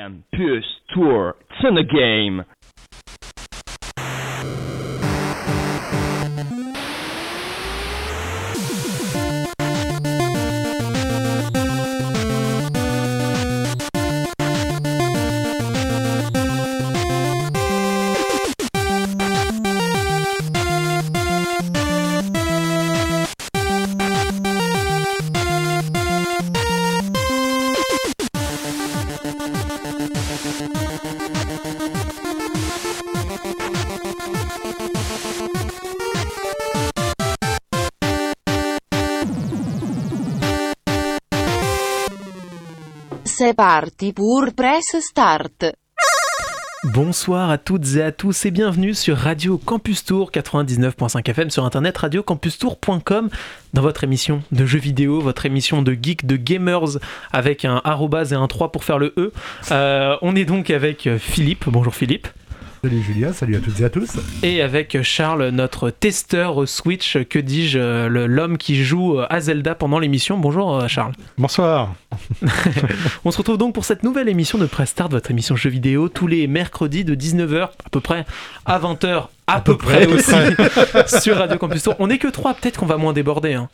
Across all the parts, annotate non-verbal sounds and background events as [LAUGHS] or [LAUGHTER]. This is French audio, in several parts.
Campus Tour, it's in the game. Bonsoir à toutes et à tous et bienvenue sur Radio Campus Tour 99.5 FM sur internet radiocampustour.com dans votre émission de jeux vidéo, votre émission de geeks, de gamers avec un arrobase et un 3 pour faire le E. Euh, on est donc avec Philippe. Bonjour Philippe. Salut Julien, salut à toutes et à tous. Et avec Charles, notre testeur Switch, que dis-je, le- l'homme qui joue à Zelda pendant l'émission. Bonjour euh, Charles. Bonsoir. [LAUGHS] On se retrouve donc pour cette nouvelle émission de Press Start, votre émission jeux vidéo, tous les mercredis de 19h à peu près à 20h à, peu, peu près, près, aussi [LAUGHS] sur Radio Campus Tour. On est que trois, peut-être qu'on va moins déborder. hein.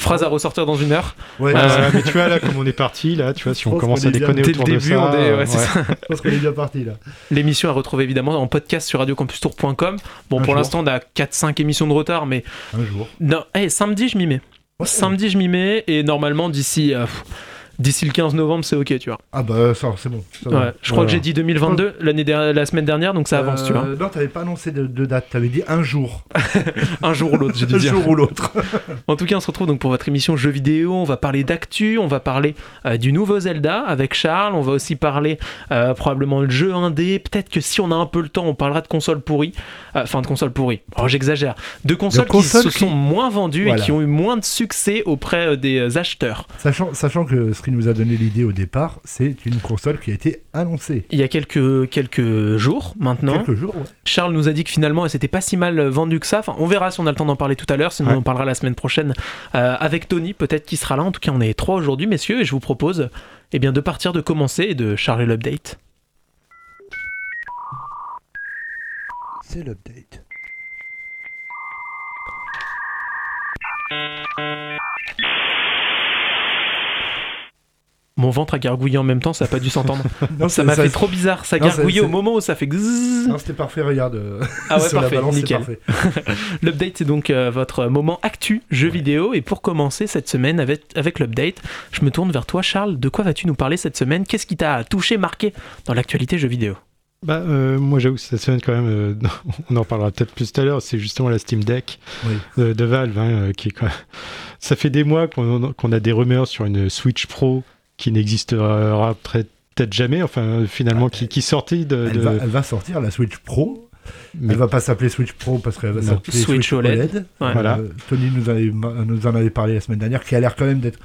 Phrase à ressortir dans une heure. Ouais, Euh, Ouais, mais tu vois là comme on est parti là, tu vois si on commence à bien déconner Dès le autour de ça, on est- ouais, c'est ouais. ça. je pense qu'on est bien parti là. L'émission à retrouver évidemment en podcast sur radiocampustour.com. Bon, Un pour l'instant, on a 4-5 émissions de retard, mais Un jour. non, hey, samedi, je m'y mets. Ouais. Samedi, je m'y mets, et normalement, d'ici euh, d'ici le 15 novembre, c'est ok, tu vois. Ah bah ça, c'est bon. ça. Ouais, je crois que j'ai dit 2022 l'année der- la semaine dernière, donc ça avance, tu vois. Euh, Non, t'avais pas annoncé de, de date, t'avais dit un jour. [LAUGHS] Un jour ou l'autre, j'ai dû Un dire. jour ou l'autre. [LAUGHS] En tout cas, on se retrouve donc pour votre émission jeux vidéo. On va parler d'actu, on va parler euh, du nouveau Zelda avec Charles. On va aussi parler euh, probablement de jeu indé. Peut-être que si on a un peu le temps, on parlera de consoles pourries. Euh, Enfin, de consoles pourries. Oh, j'exagère. De consoles, consoles qui se sont moins vendues Voilà. et qui ont eu moins de succès auprès euh, des acheteurs. Sachant, sachant que ce qui nous a donné l'idée au départ, c'est une console qui a été annoncée. Il y a quelques, quelques jours maintenant, Quelques jours, ouais. Charles nous a dit que finalement, c'était pas si mal vendu que ça. Enfin, on verra si on a le temps d'en parler tout à l'heure. Sinon, Ouais. on en parlera la semaine prochaine euh, avec Tony, peut-être qu'il sera là. En tout cas, on est trois aujourd'hui, messieurs, et je vous propose eh bien, de partir, de commencer et de charger l'update. C'est l'update. Mon ventre a gargouillé en même temps, ça a pas dû s'entendre. [LAUGHS] Non, ça m'a fait trop bizarre. Ça gargouillait au moment où ça fait gzzz. Non, c'était parfait, regarde. euh, Ah ouais, [LAUGHS] parfait, balance, nickel. parfait. [LAUGHS] L'update, c'est donc euh, votre moment actu jeu vidéo. Et pour commencer cette semaine avec, avec l'update, je me tourne vers toi, Charles. De quoi vas-tu nous parler cette semaine? Qu'est-ce qui t'a touché, marqué dans l'actualité jeu vidéo? Bah, euh, moi j'avoue que cette semaine quand même, euh, on en parlera peut-être plus tout à l'heure, c'est justement la Steam Deck Oui. de, de Valve, hein, qui est quand même- ça fait des mois qu'on qu'on a des rumeurs sur une Switch Pro qui n'existera peut- peut-être jamais, enfin finalement qui, qui sortait de... Elle, de- va, elle va sortir, la Switch Pro. mais- Elle va pas s'appeler Switch Pro parce qu'elle va s'appeler Switch Switch, OLED. OLED. Ouais. Voilà. Euh, Tony nous, avait- nous en avait parlé la semaine dernière, qui a l'air quand même d'être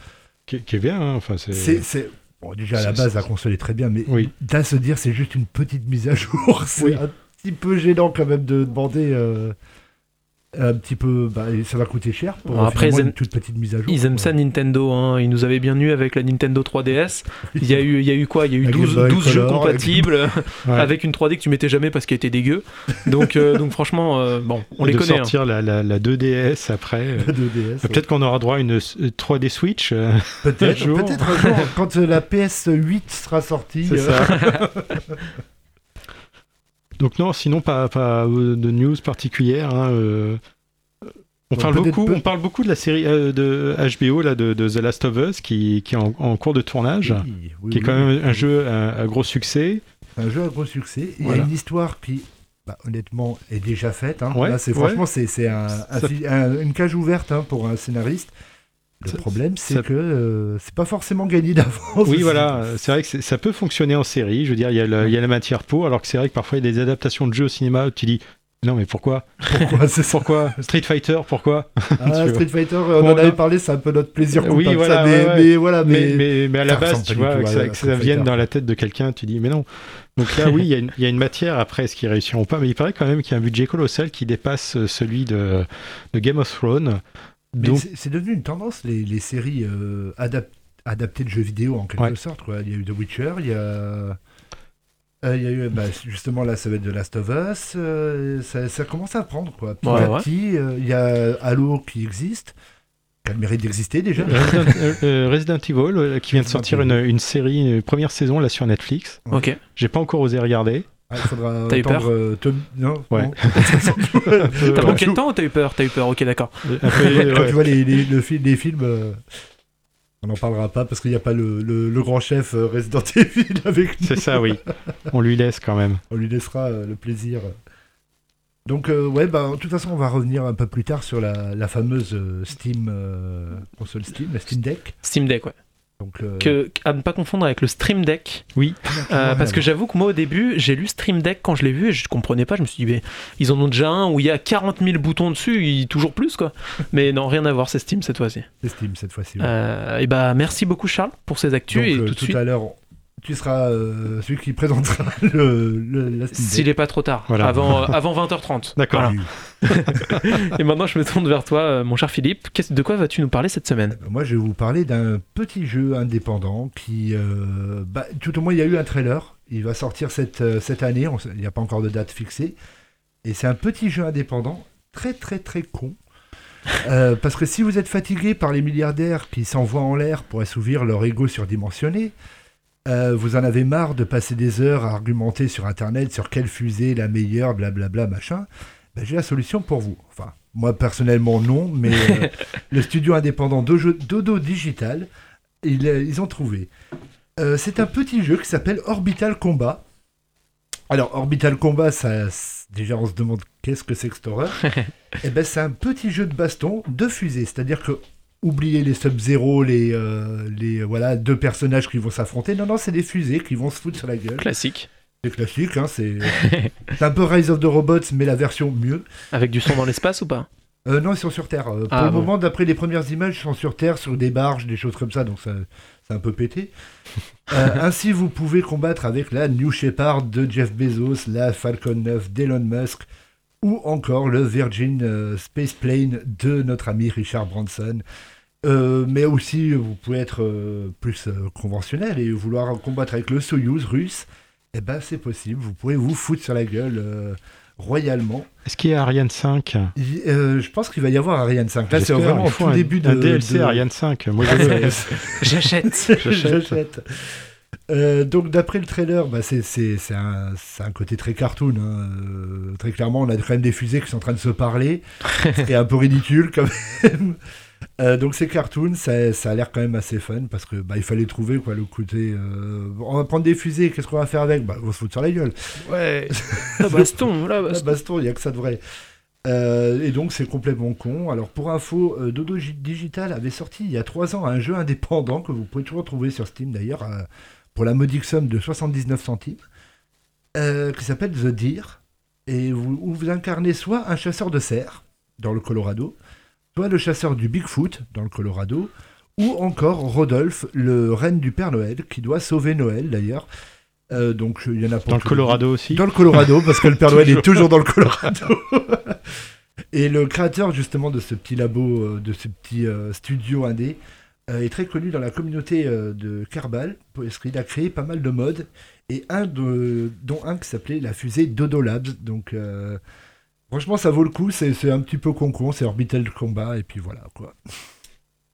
qui, qui est bien, hein, enfin c'est... C'est, c'est- Bon, déjà à la base, la console est très bien, mais Oui. d'à se dire c'est juste une petite mise à jour, [LAUGHS] c'est Oui. un petit peu gênant quand même de demander euh, un petit peu. Bah, ça va coûter cher pour Bon, après, ils aiment- une toute petite mise à jour. Ils aiment ça Nintendo, hein. ils nous avaient bien eu avec la Nintendo 3DS. Il y a eu, il y a eu quoi? Il y a eu La 12, Game Boy 12 jeux Color, compatibles [LAUGHS] Ouais. avec une 3D que tu mettais jamais parce qu'elle était dégueu. Donc, euh, donc franchement, euh, bon, on les de connaît. hein. sortir la, la, la 2DS après. [LAUGHS] euh, La 2DS, ouais. Peut-être qu'on aura droit à une s- 3D Switch. euh, [LAUGHS] peut-être, un jour. peut-être un jour, quand la PS8 sera sortie. C'est euh, ça. Donc non, sinon pas, pas euh, de news particulière. hein, euh, On parle, beaucoup, peu- on parle beaucoup de la série euh, de HBO, là, de, de The Last of Us, qui, qui est en, en cours de tournage, oui, oui, qui est quand même un jeu à, à gros succès. un jeu à gros succès. Il y a une histoire qui, bah, honnêtement, est déjà faite. hein. Ouais, Là, c'est ouais. franchement, c'est, c'est un- un Ça- fi- un- une cage ouverte hein, pour un scénariste. Le problème, c'est ça- que euh, c'est pas forcément gagné d'avance. Oui, voilà, c'est vrai que ça peut fonctionner en série. Je veux dire, il y, a le- il y a la matière pour, alors que c'est vrai que parfois il y a des adaptations de jeux au cinéma où tu dis non, mais pourquoi? Pourquoi Street Fighter, pourquoi? Ah, [LAUGHS] Street Fighter, on Bon, en avait parlé, c'est un peu notre plaisir Oui, voilà, ça, mais, ouais, ouais. mais voilà, mais, mais, à la base, tu vois, que ça, que ça vienne dans la tête de quelqu'un, tu dis mais non. Donc là, oui, il y, a une- il y a une matière après, est-ce qu'ils réussiront pas? Mais il paraît quand même qu'il y a un budget colossal qui dépasse euh, celui de, de Game of Thrones. Mais Donc, c'est, devenu une tendance, les, les séries euh, adap- adaptées de jeux vidéo en quelque Ouais. sorte. Quoi. Il y a eu The Witcher, il y a Euh, Il y a eu bah, justement là, ça va être de Last of Us. euh, ça, ça commence à prendre quoi. Petit Ouais, à ouais. petit, euh, il y a Halo qui existe, qui a le mérite d'exister déjà. Resident, Resident Evil, qui vient de sortir une, une série, une première saison là sur Netflix. Ok. J'ai pas encore osé regarder. Ah, il faudra T'as eu peur euh, Tom- Non. Ouais. non. [LAUGHS] T'as manqué de temps ou t'as eu peur? T'as eu peur, ok, d'accord. [LAUGHS] Un peu, Quand ouais. tu vois les, les, le fil- les films, euh, on n'en parlera pas parce qu'il n'y a pas le, le- le grand chef euh, Resident Evil [LAUGHS] avec nous. C'est ça, oui. On lui laisse quand même. On lui laissera euh, le plaisir. Donc, euh, ouais, bah, de toute façon, on va revenir un peu plus tard sur la, la fameuse euh, Steam, euh, console Steam, la Steam Deck. Steam Deck, ouais. Donc, Que, à ne pas confondre avec le Stream Deck. Oui. Euh, parce que j'avoue que moi au début, j'ai lu Stream Deck quand je l'ai vu et je comprenais pas. Je me suis dit, mais ils en ont déjà un où il y a 40 000 boutons dessus, il- toujours plus quoi. [LAUGHS] Mais non, rien à voir, c'est Steam cette fois-ci. c'est Steam cette fois-ci. Euh, et bah merci beaucoup Charles pour ces actus Donc, et euh, tout de suite, à l'heure, tu seras euh, celui qui présentera [LAUGHS] le, le- la s'il Deck. est pas trop tard, Voilà. avant, [LAUGHS] euh, avant 20h30. D'accord. Voilà. Oui. [LAUGHS] Et maintenant je me tourne vers toi, euh, mon cher Philippe. De quoi vas-tu nous parler cette semaine? Euh, Moi, je vais vous parler d'un petit jeu indépendant qui, euh, bah, tout au moins, il y a eu un trailer. Il va sortir cette, euh, cette année. on Il n'y a pas encore de date fixée. Et c'est un petit jeu indépendant, très très très con. Euh, parce que si vous êtes fatigué par les milliardaires qui s'envoient en l'air pour assouvir leur ego surdimensionné, euh, vous en avez marre de passer des heures à argumenter sur Internet sur quelle fusée est la meilleure, blablabla, machin, ben, j'ai la solution pour vous. Enfin, moi personnellement non, mais euh, [LAUGHS] le studio indépendant Dojo- Dodo Digital, ils, euh, ils ont trouvé. Euh, c'est un petit jeu qui s'appelle Orbital Combat. Alors, Orbital Combat, ça, déjà on se demande qu'est-ce que c'est que cette horreur. [LAUGHS] Eh ben, c'est un petit jeu de baston de fusée, c'est-à-dire que oubliez les Sub-Zero, les, euh, les voilà deux personnages qui vont s'affronter. Non, non, c'est des fusées qui vont se foutre sur la gueule. Classique, C'est classique, hein, c'est [LAUGHS] un peu Rise of the Robots, mais la version mieux. avec du son dans l'espace ou pas? Euh, non, ils sont sur Terre. Euh, pour Ah, le bon. moment, d'après les premières images, ils sont sur Terre, sur des barges, des choses comme ça, donc ça, c'est un peu pété. [LAUGHS] Ainsi, vous pouvez combattre avec la New Shepard de Jeff Bezos, la Falcon 9 d'Elon Musk, ou encore le Virgin euh, Space Plane de notre ami Richard Branson. Euh, mais aussi, vous pouvez être euh, plus euh, conventionnel et vouloir combattre avec le Soyuz russe. Eh ben, c'est possible. Vous pouvez vous foutre sur la gueule euh, royalement. Est-ce qu'il y a Ariane 5 Il- euh, je pense qu'il va y avoir Ariane 5. Là, c'est vraiment au tout un, début de. un DLC de- Ariane 5. Moi. [LAUGHS] [LAUGHS] J'achète. J'achète. Euh, donc d'après le trailer, bah, c'est un, côté très cartoon. hein. Euh, très clairement, on a quand même des fusées qui sont en train de se parler. [LAUGHS] C'est un peu ridicule quand même. Euh, donc c'est cartoon, ça, ça a l'air quand même assez fun parce que bah, il fallait trouver quoi le côté. on va prendre des fusées, qu'est-ce qu'on va faire avec? Bah on va se foutre sur la gueule. Ouais. La [LAUGHS] baston, la Ah, baston. baston, il n'y a que ça de vrai. Euh, et donc c'est complètement con. Alors pour info, euh, Dodo Gi- Digital avait sorti il y a 3 ans un jeu indépendant que vous pouvez toujours trouver sur Steam d'ailleurs euh, pour la modique somme de 79 centimes euh, qui s'appelle The Deer et vous, où vous incarnez soit un chasseur de cerfs dans le Colorado, soit le chasseur du Bigfoot dans le Colorado, ou encore Rodolphe, le reine du Père Noël qui doit sauver Noël d'ailleurs. Euh, donc il y en a pour Dans le les. Colorado aussi. Dans le Colorado, parce que le Père Noël est [LAUGHS] toujours dans le Colorado. [LAUGHS] Et le créateur justement de ce petit labo, euh, de ce petit euh, studio indé, est très connu dans la communauté euh, de Kerbal, parce qu'il a créé pas mal de modes, et un dont un qui s'appelait la fusée Dodo Labs. Donc euh, franchement ça vaut le coup, c'est un petit peu con-con, c'est Orbital Combat, et puis voilà quoi.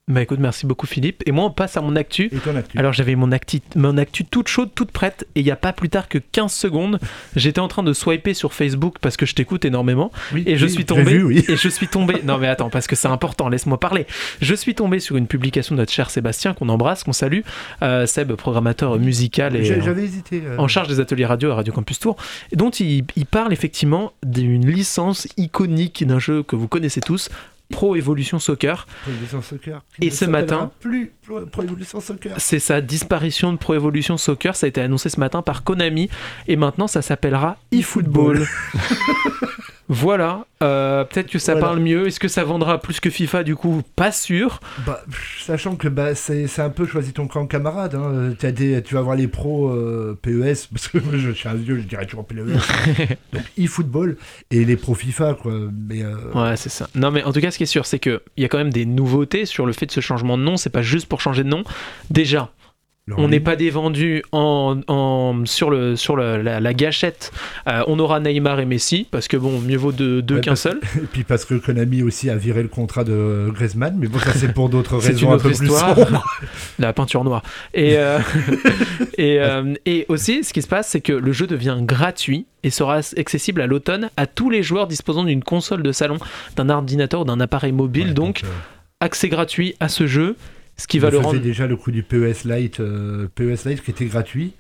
Bah écoute, merci beaucoup Philippe. Et moi on passe à mon actu. Et ton actu Alors j'avais mon actu, mon actu toute chaude, toute prête, et il n'y a pas plus tard que 15 secondes, [LAUGHS] j'étais en train de swiper sur Facebook parce que je t'écoute énormément, Oui, et je oui, suis tombé, vu, oui. [LAUGHS] et je suis tombé, non mais attends, parce que c'est important, laisse-moi parler. Je suis tombé sur une publication de notre cher Sébastien, qu'on embrasse, qu'on salue, euh, Seb, programmateur musical et J'avais hésité. euh, en charge des ateliers radio à Radio Campus Tour, dont il, il parle effectivement d'une licence iconique d'un jeu que vous connaissez tous, Pro Evolution Soccer. Pro Evolution Soccer. Et ce matin- Plus Pro Pro Evolution Soccer. C'est sa disparition de Pro Evolution Soccer, ça a été annoncé ce matin par Konami, et maintenant ça s'appellera eFootball. [LAUGHS] [LAUGHS] voilà, euh, peut-être que ça Voilà. parle mieux. Est-ce que ça vendra plus que FIFA du coup? Pas sûr. Bah, sachant que bah, c'est un peu choisi ton camp camarade. Hein. T'as des, tu vas voir les pros euh, PES, [LAUGHS] parce que moi je suis un vieux, je dirais toujours PES. [LAUGHS] Donc e-football et les pros FIFA, quoi. Mais euh, Ouais, c'est ça. Non, mais en tout cas, ce qui est sûr, c'est qu'il y a quand même des nouveautés sur le fait de ce changement de nom. C'est pas juste pour changer de nom. Déjà, On n'est pas des vendus en, en- sur, le, sur le- la, la gâchette. Euh, on aura Neymar et Messi, parce que bon, mieux vaut deux, deux Ouais, qu'un seul. [LAUGHS] Et puis parce que Konami aussi a viré le contrat de Griezmann, mais bon, ça c'est pour d'autres [LAUGHS] raisons une un autre peu plus histoire. sombres. [LAUGHS] la peinture noire. Et, euh, et, euh, et aussi, ce qui se passe, c'est que le jeu devient gratuit et sera accessible à l'automne à tous les joueurs disposant d'une console de salon, d'un ordinateur ou d'un appareil mobile. Ouais, donc, accès gratuit à ce jeu, ce qui va le faisait rendre. déjà le coup du PES Lite, euh, PES Lite qui était gratuit.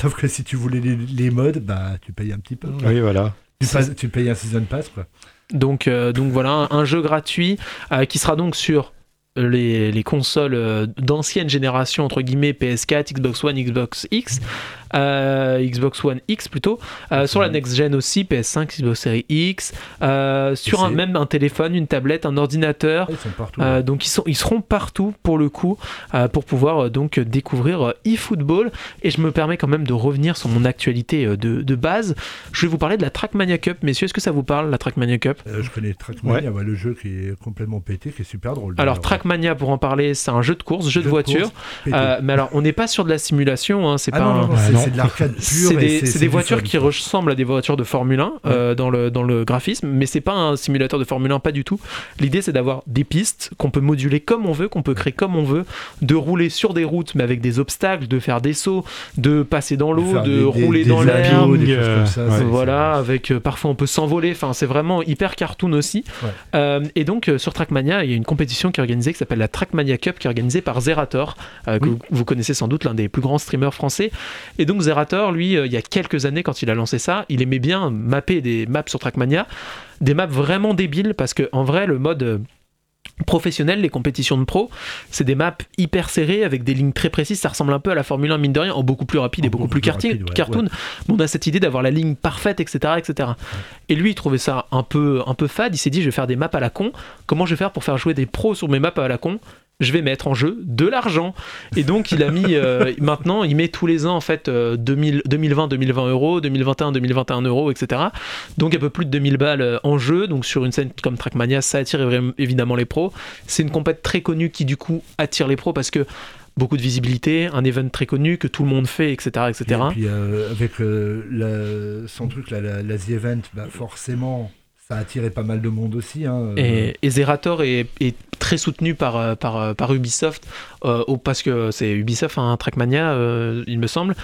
Sauf que si tu voulais les, les modes, bah tu payes un petit peu. Oui, voilà. Tu, passes- tu payes un season pass quoi. Donc, euh, donc voilà, un, un jeu gratuit euh, qui sera donc sur les, les consoles euh, d'ancienne génération, entre guillemets, PS4, Xbox One, Xbox X, euh, Xbox One X plutôt, euh, sur la next gen aussi, PS5, Xbox Series X, euh, sur un, même un téléphone, une tablette, un ordinateur. Ah, Ils sont partout. Euh, ouais. donc ils, sont, ils seront partout pour le coup pour pouvoir donc découvrir eFootball et je me permets quand même de revenir sur mon actualité de, de base. Je vais vous parler de la Trackmania Cup, messieurs, est-ce que ça vous parle la Trackmania Cup? Je connais Trackmania, ouais, le jeu qui est complètement pété, qui est super drôle. Alors d'ailleurs. Trackmania pour en parler, c'est un jeu de course, jeu, de voiture. Euh, mais alors on n'est pas sur de la simulation, hein, c'est ah pas non, un- non, c'est de l'arcade pure. C'est des, c'est des voitures fun, qui ressemblent à des voitures de Formule 1 euh, dans, le, dans le graphisme, mais c'est pas un simulateur de Formule 1, pas du tout. L'idée c'est d'avoir des pistes qu'on peut moduler comme on veut, qu'on peut créer comme on veut, de rouler sur des routes mais avec des obstacles, de faire des sauts, de passer dans l'eau, de des- rouler des dans l'air. avions, des choses euh, comme ça, ouais. c'est- Voilà, avec euh, parfois on peut s'envoler. Enfin, c'est vraiment hyper cartoon aussi. Ouais. Euh, et donc euh, sur Trackmania, il y a une compétition qui est organisée qui s'appelle la Trackmania Cup, qui est organisée par Zerator, euh, que Oui. vous, vous connaissez sans doute, l'un des plus grands streamers français. Et donc Zerator, lui, euh, il y a quelques années, quand il a lancé ça, il aimait bien mapper des maps sur Trackmania, des maps vraiment débiles, parce que en vrai, le mode euh, professionnel, les compétitions de pro, c'est des maps hyper serrées avec des lignes très précises. Ça ressemble un peu à la Formule 1, mine de rien, en beaucoup plus rapide et beaucoup, beaucoup plus, plus carti- rapide, ouais, cartoon. Mais on a cette idée d'avoir la ligne parfaite, etc., etc. Et lui, il trouvait ça un peu, un peu fade. Il s'est dit, je vais faire des maps à la con. Comment je vais faire pour faire jouer des pros sur mes maps à la con? Je vais mettre en jeu de l'argent. Et donc, il a mis, euh, maintenant, il met tous les ans, en fait, euh, 2000 2020, 2020 euros, 2021, 2021 euros, etc. Donc, un peu plus de 2000 balles euh, en jeu. Donc, sur une scène comme Trackmania, ça attire évi- évidemment les pros. C'est une compète très connue qui, du coup, attire les pros parce que beaucoup de visibilité, un event très connu que tout le monde fait, etc. etc. Et puis euh, avec euh, son truc, la The Event, bah, forcément, a attiré pas mal de monde aussi. hein, euh, Et, Zerator est, très soutenu par, euh, euh, Ubisoft, parce que c'est Ubisoft, un Trackmania, il me semble,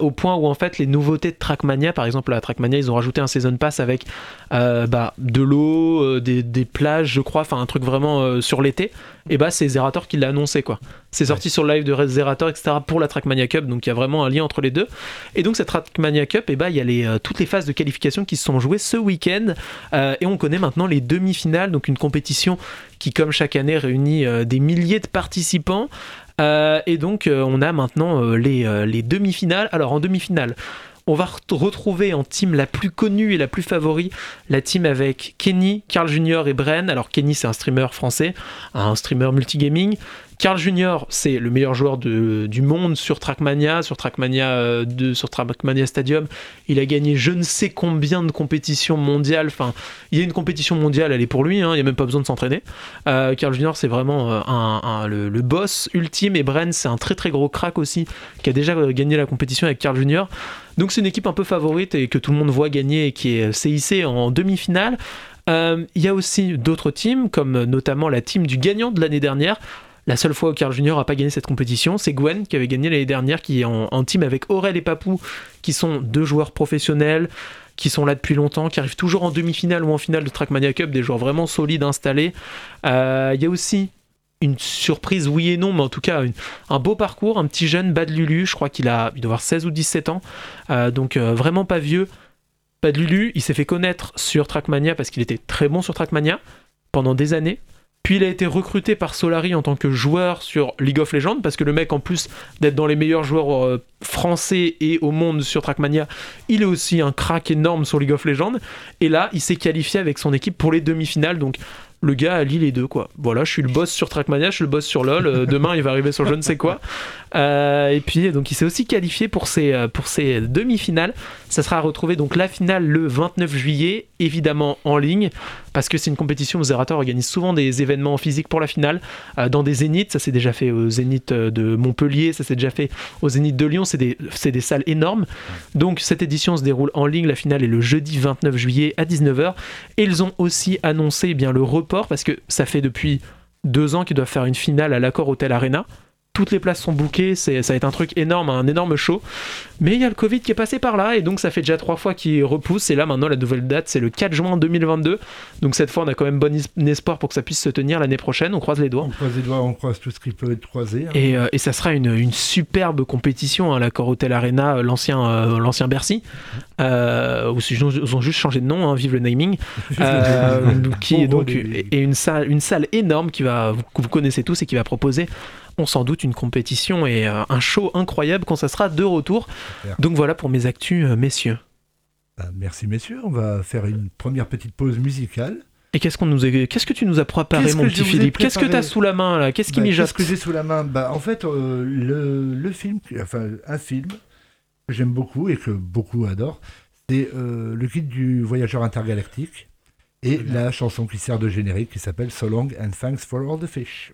au point où en fait les nouveautés de Trackmania, par exemple à Trackmania, ils ont rajouté un Season Pass avec bah, de l'eau, euh, des, des plages, je crois, enfin un truc vraiment euh, sur l'été. Et bah c'est Zerator qui l'a annoncé quoi. C'est sorti sur le live de Zerator, etc. pour la Trackmania Cup, donc il y a vraiment un lien entre les deux. Et donc cette Trackmania Cup, et bah il y a les, euh, toutes les phases de qualification qui se sont jouées ce week-end. Euh, et on connaît maintenant les demi-finales, donc une compétition qui, comme chaque année, réunit euh, des milliers de participants. Euh, et donc, euh, on a maintenant euh, les, euh, les demi-finales. Alors, en demi-finale, on va re- retrouver en team la plus connue et la plus favori, la team avec Kenny, Carl Junior et Bren. Alors, Kenny, c'est un streamer français, un streamer multigaming. Carl Junior, c'est le meilleur joueur du monde sur Trackmania, sur Trackmania, euh, de- sur Trackmania Stadium. Il a gagné je ne sais combien de compétitions mondiales. Enfin, il y a une compétition mondiale, elle est pour lui, hein, il n'y a même pas besoin de s'entraîner. Euh, Carl Junior, c'est vraiment euh, le, boss ultime. Et Bren, c'est un très très gros crack aussi, qui a déjà euh, gagné la compétition avec Carl Junior. Donc c'est une équipe un peu favorite et que tout le monde voit gagner et qui est CIC en demi-finale. Euh, Il y a aussi d'autres teams, comme euh, notamment la team du gagnant de l'année dernière. La seule fois où Carl Junior n'a pas gagné cette compétition, c'est Gwen qui avait gagné l'année dernière, qui est en, team avec Aurel et Papou, qui sont deux joueurs professionnels, qui sont là depuis longtemps, qui arrivent toujours en demi-finale ou en finale de Trackmania Cup, des joueurs vraiment solides installés. Euh, Il y a aussi une surprise, oui et non, mais en tout cas un beau parcours, un petit jeune Bad Lulu, je crois qu'il a, doit avoir 16 ou 17 ans, euh, donc euh, vraiment pas vieux. Bad Lulu, il s'est fait connaître sur Trackmania parce qu'il était très bon sur Trackmania pendant des années. Puis il a été recruté par Solari en tant que joueur sur League of Legends, parce que le mec, en plus d'être dans les meilleurs joueurs euh, français et au monde sur Trackmania, il est aussi un crack énorme sur League of Legends. Et là, il s'est qualifié avec son équipe pour les demi-finales. Donc le gars allie les deux quoi. Voilà, je suis le boss sur Trackmania, je suis le boss sur LoL. euh, demain, il va arriver sur je ne sais quoi. Euh, et puis donc il s'est aussi qualifié pour ses euh, pour ses demi-finales. Ça sera à retrouver donc la finale le 29 juillet, évidemment en ligne parce que c'est une compétition où Zerator organise souvent des événements physiques pour la finale euh, dans des zéniths. Ça s'est déjà fait au zénith de Montpellier, ça s'est déjà fait au zénith de Lyon. C'est des des salles énormes. Donc cette édition se déroule en ligne. La finale est le jeudi 29 juillet à 19h. Et ils ont aussi annoncé eh bien le report parce que ça fait depuis deux ans qu'ils doivent faire une finale à l'accord Hotel Arena. Toutes les places sont bookées, c'est, ça va être un truc énorme, un énorme show. Mais il y a le Covid qui est passé par là, et donc ça fait déjà trois fois qu'il repousse. Et là, maintenant, la nouvelle date, c'est le 4 juin 2022. Donc cette fois, on a quand même bon espoir pour que ça puisse se tenir l'année prochaine. On croise les doigts. On croise les doigts, on croise tout ce qui peut être croisé. hein. Et, euh, et ça sera une, une superbe compétition, hein, l'accord Hotel Arena, euh, l'ancien, euh, l'ancien Bercy, euh, où ils ont, ils ont juste changé de nom, hein, vive le naming, qui est donc et une salle, une salle énorme qui va, que vous connaissez tous et qui va proposer, on s'en doute, une compétition et euh, un show incroyable quand ça sera de retour. Donc voilà pour mes actus, euh, messieurs. Bah, merci messieurs, on va faire une première petite pause musicale. Et qu'est-ce qu'on nous a- qu'est-ce que tu nous as préparé, mon petit Philippe? Qu'est-ce que tu as sous la main là? Qu'est-ce qui Bah, mijote Qu'est-ce que j'ai sous la main? Bah, En fait, euh, le, le film, enfin un film que j'aime beaucoup et que beaucoup adorent, c'est euh, le guide du voyageur intergalactique et la chanson qui sert de générique qui s'appelle So Long and Thanks for All the Fish.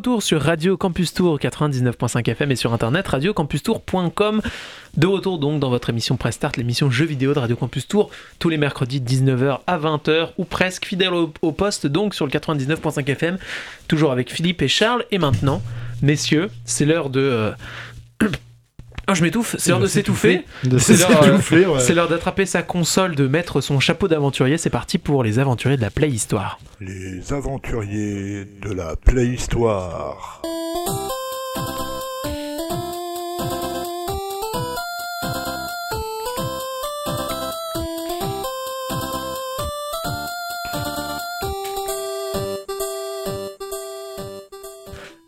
Retour sur Radio Campus Tour 99.5 FM et sur internet radiocampustour.com. De retour donc dans votre émission Press Start, l'émission jeux vidéo de Radio Campus Tour, tous les mercredis de 19h à 20h ou presque fidèle au, au poste donc sur le 99.5 FM, toujours avec Philippe et Charles. Et maintenant, messieurs, c'est l'heure de. euh, [CLEARS THROAT] Oh, je m'étouffe, c'est l'heure de s'étouffer. C'est l'heure, euh, c'est l'heure d'attraper sa console, de mettre son chapeau d'aventurier. C'est parti pour les aventuriers de la Play Histoire. Les aventuriers de la Playhistoire.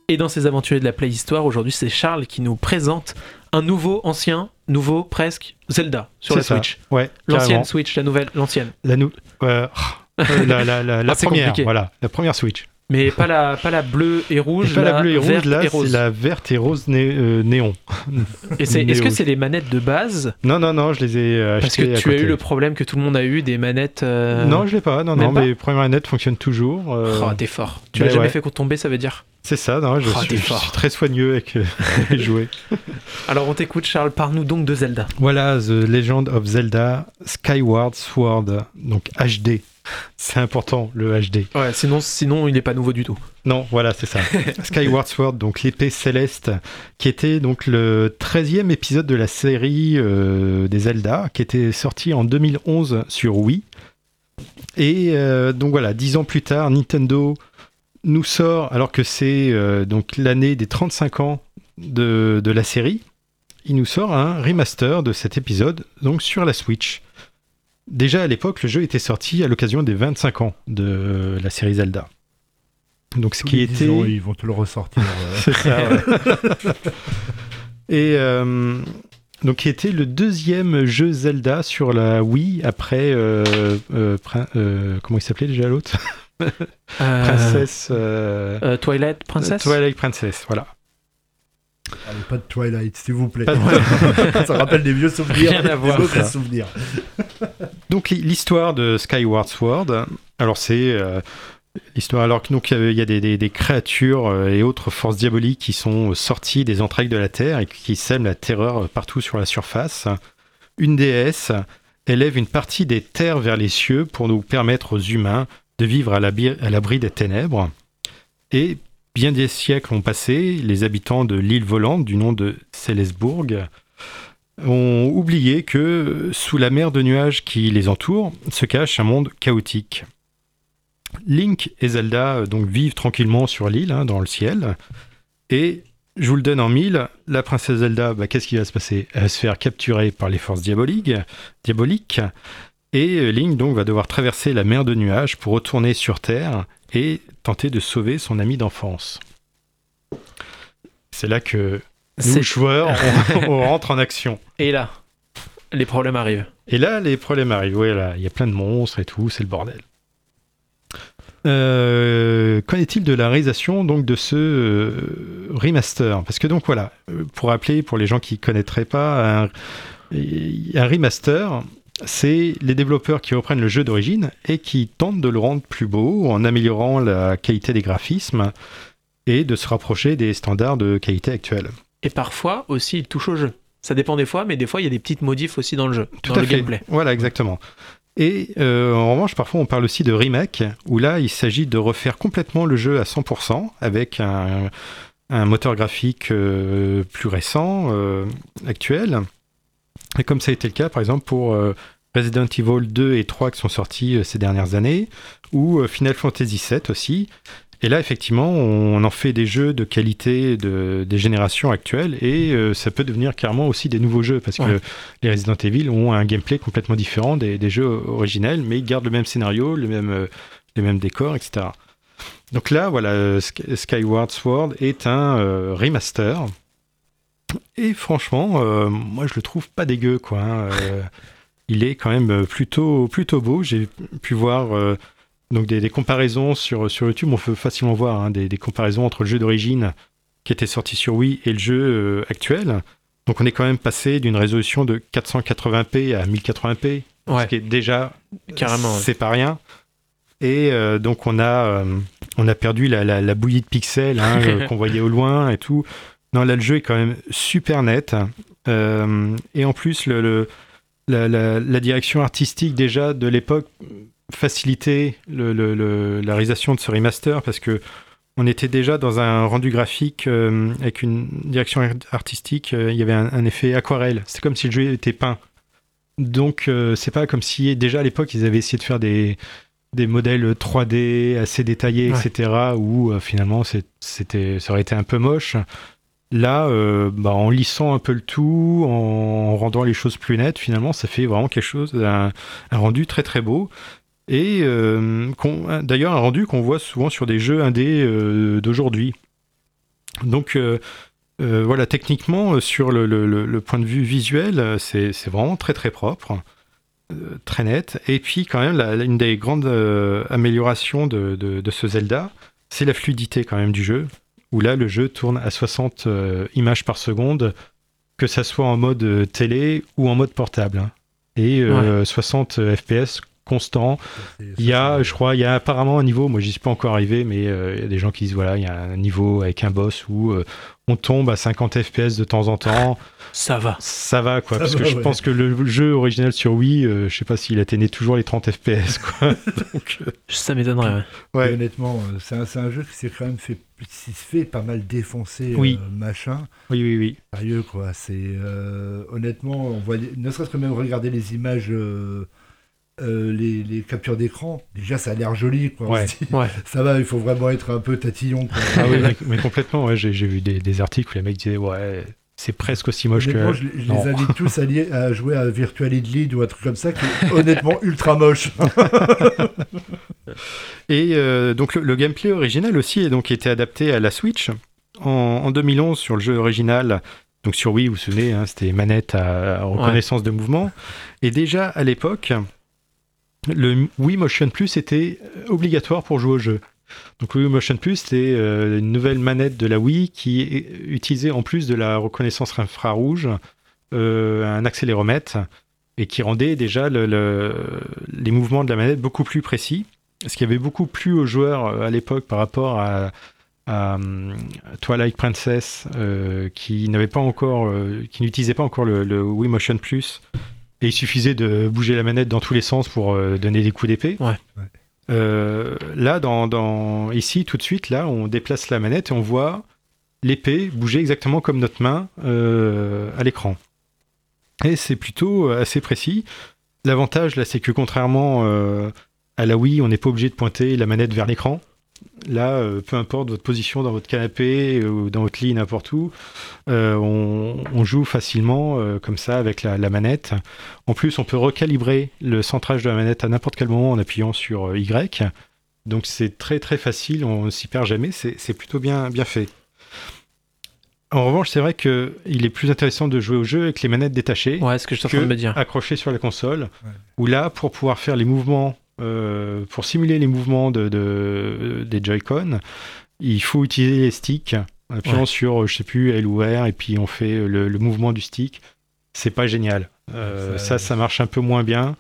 Et dans ces aventuriers de la Play Histoire, aujourd'hui, c'est Charles qui nous présente un nouveau, ancien, nouveau, presque Zelda sur la ça. Switch. Ouais, L'ancienne. Switch, la nouvelle, l'ancienne. La, nou- euh, euh, la, la- la- [LAUGHS] la Ah, première, compliqué. voilà, la première Switch. Mais pas la, pas la bleue et rouge, Et pas la bleue et rouge, là, c'est la verte et rose né- euh, néon. [LAUGHS] [LAUGHS] Est-ce que c'est les manettes de base? Non, non, non, je les ai euh, Parce que achetées à tu as eu le problème que tout le monde a eu des manettes. euh, Non, je l'ai pas. Non, Même non, pas mes premières manettes fonctionnent toujours. euh, Oh, t'es fort. Tu bah l'as jamais ouais. fait tomber, ça veut dire? C'est ça, non, je, Oh, suis, je très soigneux avec euh, [LAUGHS] les jouets. Alors on t'écoute, Charles. Parle-nous donc de Zelda. Voilà, The Legend of Zelda Skyward Sword, donc HD. C'est important, le HD. Ouais, sinon, sinon il est pas nouveau du tout. Non, voilà, c'est ça. [LAUGHS] Skyward Sword, donc l'épée céleste, qui était donc le 13e épisode de la série euh, des Zelda, qui était sorti en 2011 sur Wii. Et euh, donc voilà, dix ans plus tard, Nintendo nous sort, alors que c'est euh, donc l'année des 35 ans de, de la série, il nous sort un remaster de cet épisode, donc sur la Switch. Déjà à l'époque, le jeu était sorti à l'occasion des 25 ans de la série Zelda. Donc ce qui les 10 était ans, ils vont te le ressortir. [LAUGHS] c'est ça. [LAUGHS] Et euh, donc, qui était le deuxième jeu Zelda sur la Wii après. euh, comment il s'appelait déjà l'autre? [LAUGHS] Princesse. euh, euh, Twilight Princess Twilight Princess, voilà. Allez, pas de Twilight, s'il vous plaît. [LAUGHS] Ça rappelle des vieux souvenirs. Rien à des voir, ça. souvenirs. [LAUGHS] Donc l'histoire de Skyward Sword, alors c'est euh, l'histoire alors que donc il y a- des, des- des créatures euh, et autres forces diaboliques qui sont sorties des entrailles de la terre et qui sèment la terreur partout sur la surface. Une déesse élève une partie des terres vers les cieux pour nous permettre aux humains de vivre à l'abri des ténèbres. Et bien des siècles ont passé, les habitants de l'île volante du nom de Célesbourg ont oublié que sous la mer de nuages qui les entoure se cache un monde chaotique. Link et Zelda euh, donc vivent tranquillement sur l'île, hein, dans le ciel, et je vous le donne en mille, la princesse Zelda, bah, qu'est-ce qui va se passer? Elle va se faire capturer par les forces diaboliques et euh, Link donc va devoir traverser la mer de nuages pour retourner sur Terre et tenter de sauver son ami d'enfance. C'est là que nous, joueurs, [LAUGHS] on, on rentre en action. Et là, les problèmes arrivent. Et là, les problèmes arrivent. Ouais, là, il y a plein de monstres et tout, c'est le bordel. Euh, Qu'en est-il de la réalisation donc de ce euh, remaster? Parce que donc voilà, pour rappeler pour les gens qui connaîtraient pas, un, un remaster, c'est les développeurs qui reprennent le jeu d'origine et qui tentent de le rendre plus beau en améliorant la qualité des graphismes et de se rapprocher des standards de qualité actuels. Et parfois aussi, il touche au jeu. Ça dépend des fois, mais des fois, il y a des petites modifs aussi dans le jeu, Tout dans à le fait. gameplay. Voilà, exactement. Et euh, en revanche, parfois, on parle aussi de remake, où là, il s'agit de refaire complètement le jeu à 100% avec un, un moteur graphique euh, plus récent, euh, actuel. Et comme ça a été le cas, par exemple, pour euh, Resident Evil 2 et 3 qui sont sortis euh, ces dernières années, ou euh, Final Fantasy 7 aussi. Et là, effectivement, on en fait des jeux de qualité de, des générations actuelles et euh, ça peut devenir carrément aussi des nouveaux jeux parce Ouais. que les Resident Evil ont un gameplay complètement différent des, des jeux originels, mais ils gardent le même scénario, le même, les mêmes décors, etc. Donc là, voilà, Sk- Skyward Sword est un euh, remaster. Et franchement, euh, moi je le trouve pas dégueu, quoi. hein. Euh, il est quand même euh, plutôt, plutôt beau. J'ai pu voir euh, donc des, des comparaisons sur, sur YouTube. On peut facilement voir hein, des, des comparaisons entre le jeu d'origine qui était sorti sur Wii et le jeu actuel. Donc on est quand même passé d'une résolution de 480p à 1080p, Ouais, ce qui est déjà carrément. ouais. c'est pas rien. Et euh, donc on a euh, on a perdu la, la, la bouillie de pixels hein, [LAUGHS] qu'on voyait au loin et tout. Non là le jeu est quand même super net. Euh, et en plus le, le- la, la- la direction artistique déjà de l'époque facilitait le, la réalisation de ce remaster parce que on était déjà dans un rendu graphique euh, avec une direction art- artistique. euh, il y avait un, un effet aquarelle. C'est comme si le jeu était peint. Donc c'est pas comme si déjà à l'époque ils avaient essayé de faire des, des modèles 3D assez détaillés, Ouais. etc. Où finalement c'était, ça aurait été un peu moche. Là, euh, bah, en lissant un peu le tout, en rendant les choses plus nettes, finalement, ça fait vraiment quelque chose, un, rendu très très beau. Et euh, d'ailleurs, un rendu qu'on voit souvent sur des jeux indés euh, d'aujourd'hui. Donc voilà, techniquement, sur le, point de vue visuel, c'est vraiment très très propre, très net. Et puis quand même, une des grandes améliorations de ce Zelda, c'est la fluidité quand même du jeu, où là, le jeu tourne à 60 euh, images par seconde, que ça soit en mode euh, télé ou en mode portable. hein. Et euh, 60 FPS constant. Il y a, je crois, il y a apparemment un niveau, moi j'y suis pas encore arrivé, mais euh, il y a des gens qui disent voilà, il y a un niveau avec un boss où euh, on tombe à 50 FPS de temps en temps. Ça va. Ça va quoi, Ça parce va, que je ouais. pense que le jeu original sur Wii, euh, je sais pas s'il atteignait toujours les 30 FPS quoi. [LAUGHS] Donc, euh, Ça m'étonnerait. ouais. Ouais. Honnêtement, euh, c'est un, jeu qui s'est quand même fait, qui se fait pas mal défoncer, Oui. euh, machin. Oui, oui, oui. Sérieux, quoi. C'est euh, honnêtement, on voit, ne serait-ce que même regarder les images, euh, euh, les, les captures d'écran. Déjà, ça a l'air joli, quoi. Ouais. [LAUGHS] Ouais. Ça va, il faut vraiment être un peu tatillon. Quoi. Ah oui, mais, mais complètement, ouais, j'ai j'ai vu des, des articles où les mecs disaient ouais, c'est presque aussi moche que. je, les- je Non. les invite [LAUGHS] tous à, lier- à jouer à Virtual Lead ou un truc comme ça, qui est honnêtement [LAUGHS] ultra moche. [LAUGHS] Et euh, donc le, le gameplay original aussi est donc été adapté à la Switch en, en 2011 sur le jeu original. Donc sur Wii, vous vous souvenez, hein, c'était manette à, à reconnaissance de mouvement. Et déjà à l'époque, le Wii Motion Plus était obligatoire pour jouer au jeu. Donc le Wii Motion Plus, c'était euh, une nouvelle manette de la Wii qui est- utilisait en plus de la reconnaissance infrarouge euh, un accéléromètre et qui rendait déjà le- le- les mouvements de la manette beaucoup plus précis. Ce qui avait beaucoup plu aux joueurs euh, à l'époque par rapport à, à, Twilight Princess, euh, qui n'avait pas encore, euh, qui n'utilisait pas encore le, le Wii Motion Plus, et il suffisait de bouger la manette dans tous les sens pour euh, donner des coups d'épée. Ouais. Euh, là, dans, ici, tout de suite, là, on déplace la manette et on voit l'épée bouger exactement comme notre main euh, à l'écran. Et c'est plutôt euh, assez précis. L'avantage, là, c'est que contrairement à la Wii, on n'est pas obligé de pointer la manette vers l'écran. Là, euh, peu importe votre position dans votre canapé euh, ou dans votre lit, n'importe où, euh, on, on joue facilement euh, comme ça avec la, la manette. En plus, on peut recalibrer le centrage de la manette à n'importe quel moment en appuyant sur Y. Donc c'est très très facile, on ne s'y perd jamais, c'est plutôt bien, bien fait. En revanche, c'est vrai qu'il est plus intéressant de jouer au jeu avec les manettes détachées Ouais, ce que je suis en train de me dire. accroché sur la console, Ouais. où là, pour pouvoir faire les mouvements, euh, pour simuler les mouvements de, de- des Joy-Con, il faut utiliser les sticks, en appuyant Ouais. sur, je sais plus, L ou R, et puis on fait le, le mouvement du stick. C'est pas génial. Euh, Ça- ça, ça marche un peu moins bien.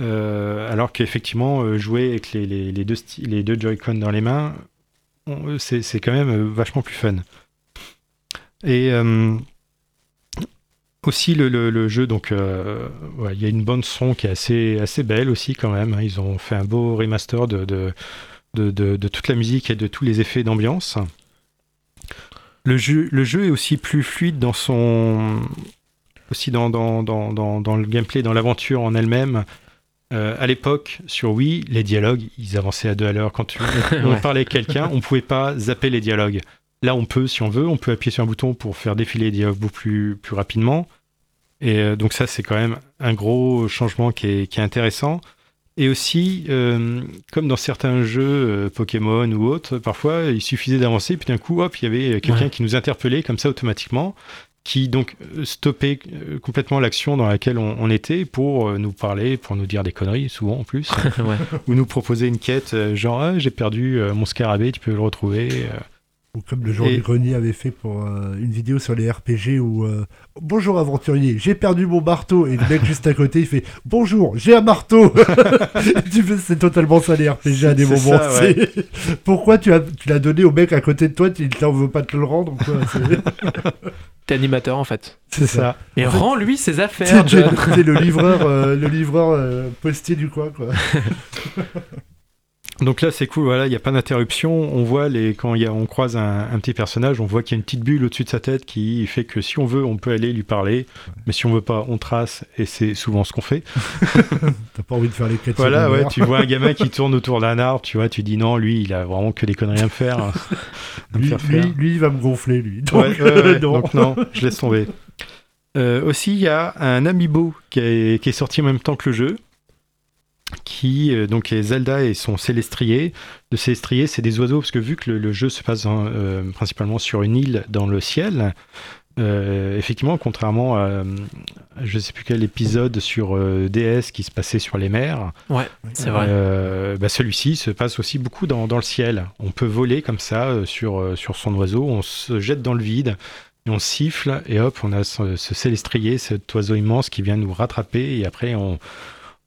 Euh, alors qu'effectivement, jouer avec les, les- les deux, sti- les deux Joy-Con dans les mains, c'est quand même vachement plus fun. Et aussi le, le- le jeu, donc euh, ouais, il y a une bande son qui est assez, assez belle aussi quand même. hein. Ils ont fait un beau remaster de, de, de, de- de toute la musique et de tous les effets d'ambiance. Le jeu, le jeu est aussi plus fluide dans son aussi dans, dans, dans, dans, dans le gameplay, dans l'aventure en elle-même. Euh, à l'époque, sur Wii, les dialogues, ils avançaient à deux à l'heure. Quand tu- on [LAUGHS] Ouais. parlait avec quelqu'un, on pouvait pas zapper les dialogues. Là, on peut, si on veut, on peut appuyer sur un bouton pour faire défiler dialogues beaucoup plus, plus rapidement. Et euh, donc ça, c'est quand même un gros changement qui est, qui est intéressant. Et aussi, euh, comme dans certains jeux euh, Pokémon ou autres, parfois, il suffisait d'avancer, puis d'un coup, hop, il y avait quelqu'un Ouais. qui nous interpellait comme ça automatiquement, qui donc stoppait complètement l'action dans laquelle on, on était pour nous parler, pour nous dire des conneries, souvent en plus, [LAUGHS] ouais. ou nous proposer une quête, genre, Ah, j'ai perdu mon scarabée, tu peux le retrouver. Ou comme le du grenier avait fait pour euh, une vidéo sur les RPG où euh, Bonjour aventurier, j'ai perdu mon marteau. Et le mec juste à côté, il fait Bonjour, j'ai un marteau. [LAUGHS] tu fais, c'est totalement ça les RPG à des moments. ça, ouais. c'est- [LAUGHS] Pourquoi tu, as, tu l'as donné au mec à côté de toi, tu- il t'en veut pas te le rendre quoi, [LAUGHS] T'es animateur en fait. c'est ça. Et En fait, rends-lui ses affaires. C'est le livreur, euh, le livreur euh, postier du coin. Quoi. Donc là, c'est cool, voilà, il n'y a pas d'interruption. On voit les, quand y a, on croise un, un petit personnage, on voit qu'il y a une petite bulle au-dessus de sa tête qui fait que si on veut, on peut aller lui parler. Mais si on veut pas, on trace, et c'est souvent ce qu'on fait. [LAUGHS] T'as pas envie de faire les quêtes Voilà, ouais, tu vois un gamin qui [LAUGHS] tourne autour d'un arbre, tu vois, tu dis non, lui, il a vraiment que des conneries à me faire. hein, à Lui, faire. lui, lui, il va me gonfler, lui. Donc, Ouais, non. donc non, je laisse tomber. [LAUGHS] Euh, aussi, il y a un amiibo qui est, qui est sorti en même temps que le jeu, qui euh, donc est Zelda et son Célestrier. Le Célestrier, c'est des oiseaux, parce que vu que le, le jeu se passe euh, principalement sur une île dans le ciel, euh, effectivement, contrairement à, je sais plus quel épisode sur DS qui se passait sur les mers, Ouais, c'est vrai. bah, celui-ci se passe aussi beaucoup dans, dans le ciel. On peut voler comme ça sur, sur son oiseau, on se jette dans le vide, et on siffle, et hop, on a ce, ce célestrier, cet oiseau immense qui vient nous rattraper, et après on,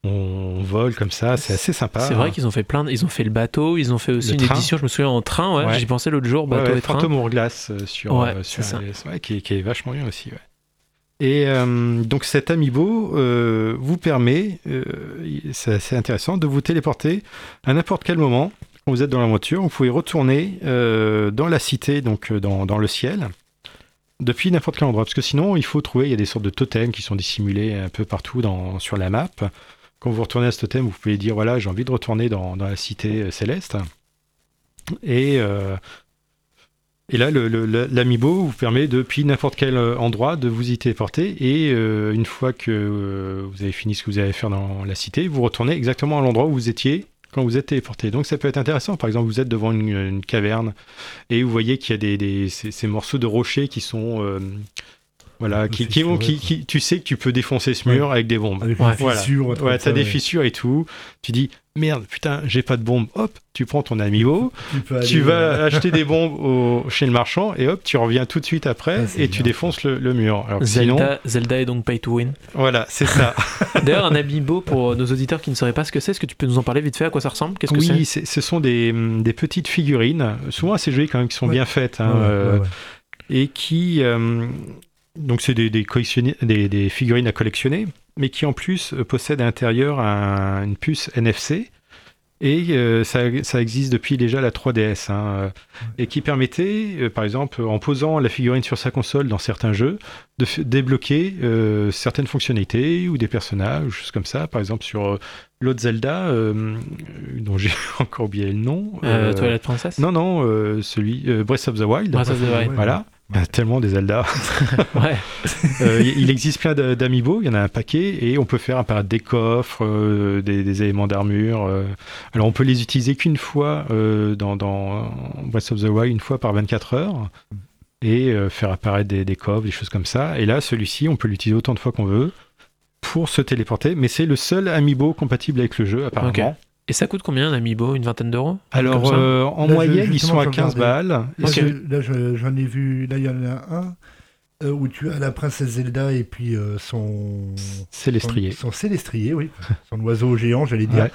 on vole comme ça, c'est assez sympa. C'est vrai qu'ils ont fait plein. de- Ils ont fait le bateau, ils ont fait aussi Le une train. édition, je me souviens, en train, ouais. Ouais. J'y pensais l'autre jour, bateau ouais, et train. Fantôme Hourglass euh, sur, euh, sur ouais, qui, est, qui est vachement bien aussi. Et euh, donc cet amiibo vous permet, c'est assez intéressant, de vous téléporter à n'importe quel moment. Quand vous êtes dans la voiture, vous pouvez retourner dans la cité, donc dans, dans le ciel, depuis n'importe quel endroit. Parce que sinon, il faut trouver, il y a des sortes de totems qui sont dissimulés un peu partout dans, sur la map. Quand vous retournez à ce totem, vous pouvez dire, voilà, j'ai envie de retourner dans, la cité céleste. Et, euh, et là, l'amiibo vous permet depuis n'importe quel endroit de vous y téléporter. Et euh, une fois que euh, vous avez fini ce que vous avez à faire dans la cité, vous retournez exactement à l'endroit où vous étiez quand vous êtes téléporté. Donc ça peut être intéressant. Par exemple, vous êtes devant une, caverne et vous voyez qu'il y a des, ces morceaux de rochers qui sont... voilà, qui, qui, vont- qui- qui- tu sais que tu peux défoncer ce mur avec des bombes. Avec Ouais. Voilà. truc Ouais, t'as ça, des fissures et tout. Tu dis, merde, putain, j'ai pas de bombe. Hop, tu prends ton amiibo, [LAUGHS] Tu, aller, tu vas euh, [LAUGHS] acheter des bombes au- chez le marchand et hop, tu reviens tout de suite après Ah, c'est et tu défonces le, le mur. Alors que sinon, Zelda, Zelda est donc pay to win. voilà, c'est ça. [LAUGHS] D'ailleurs, un amiibo pour nos auditeurs qui ne sauraient pas ce que c'est, est-ce que tu peux nous en parler vite fait à quoi ça ressemble? Qu'est-ce que c'est? oui, c'est- ce sont des, des petites figurines, souvent assez jolies quand même, qui sont Ouais. bien faites. hein, ouais, ouais, euh, ouais, ouais. et qui euh, donc c'est des, des, collectionner- des, des figurines à collectionner, mais qui en plus euh, possèdent à l'intérieur un- une puce NFC. Et euh, ça, ça existe depuis déjà la 3DS, hein, euh, et qui permettait, euh, par exemple, en posant la figurine sur sa console dans certains jeux, de débloquer euh, certaines fonctionnalités ou des personnages, ou choses comme ça. Par exemple, sur l'autre Zelda, dont j'ai [LAUGHS] encore oublié le nom. Toilette Princesse non, non, celui Breath of the Wild. Breath of the Wild. Voilà. Bah, tellement des Zelda. [LAUGHS] Ouais. Euh, il existe plein d'amiibo, il y en a un paquet, et on peut faire apparaître des coffres, euh, des, des éléments d'armure. euh. Alors on peut les utiliser qu'une fois dans, dans Breath of the Wild, une fois par 24 heures, et faire apparaître des, des coffres, des choses comme ça. Et là, celui-ci, on peut l'utiliser autant de fois qu'on veut pour se téléporter, mais c'est le seul amiibo compatible avec le jeu, apparemment. Et ça coûte combien un amiibo Une vingtaine d'euros Alors, euh, en Là, je- moyenne, ils sont à je 15 regardais. balles. Là, j'en ai vu, là il y en a un euh, où tu as la princesse Zelda et puis euh, son, C'est l'estrier. son, son célestrier, oui, [LAUGHS] son oiseau géant, j'allais dire. Ouais.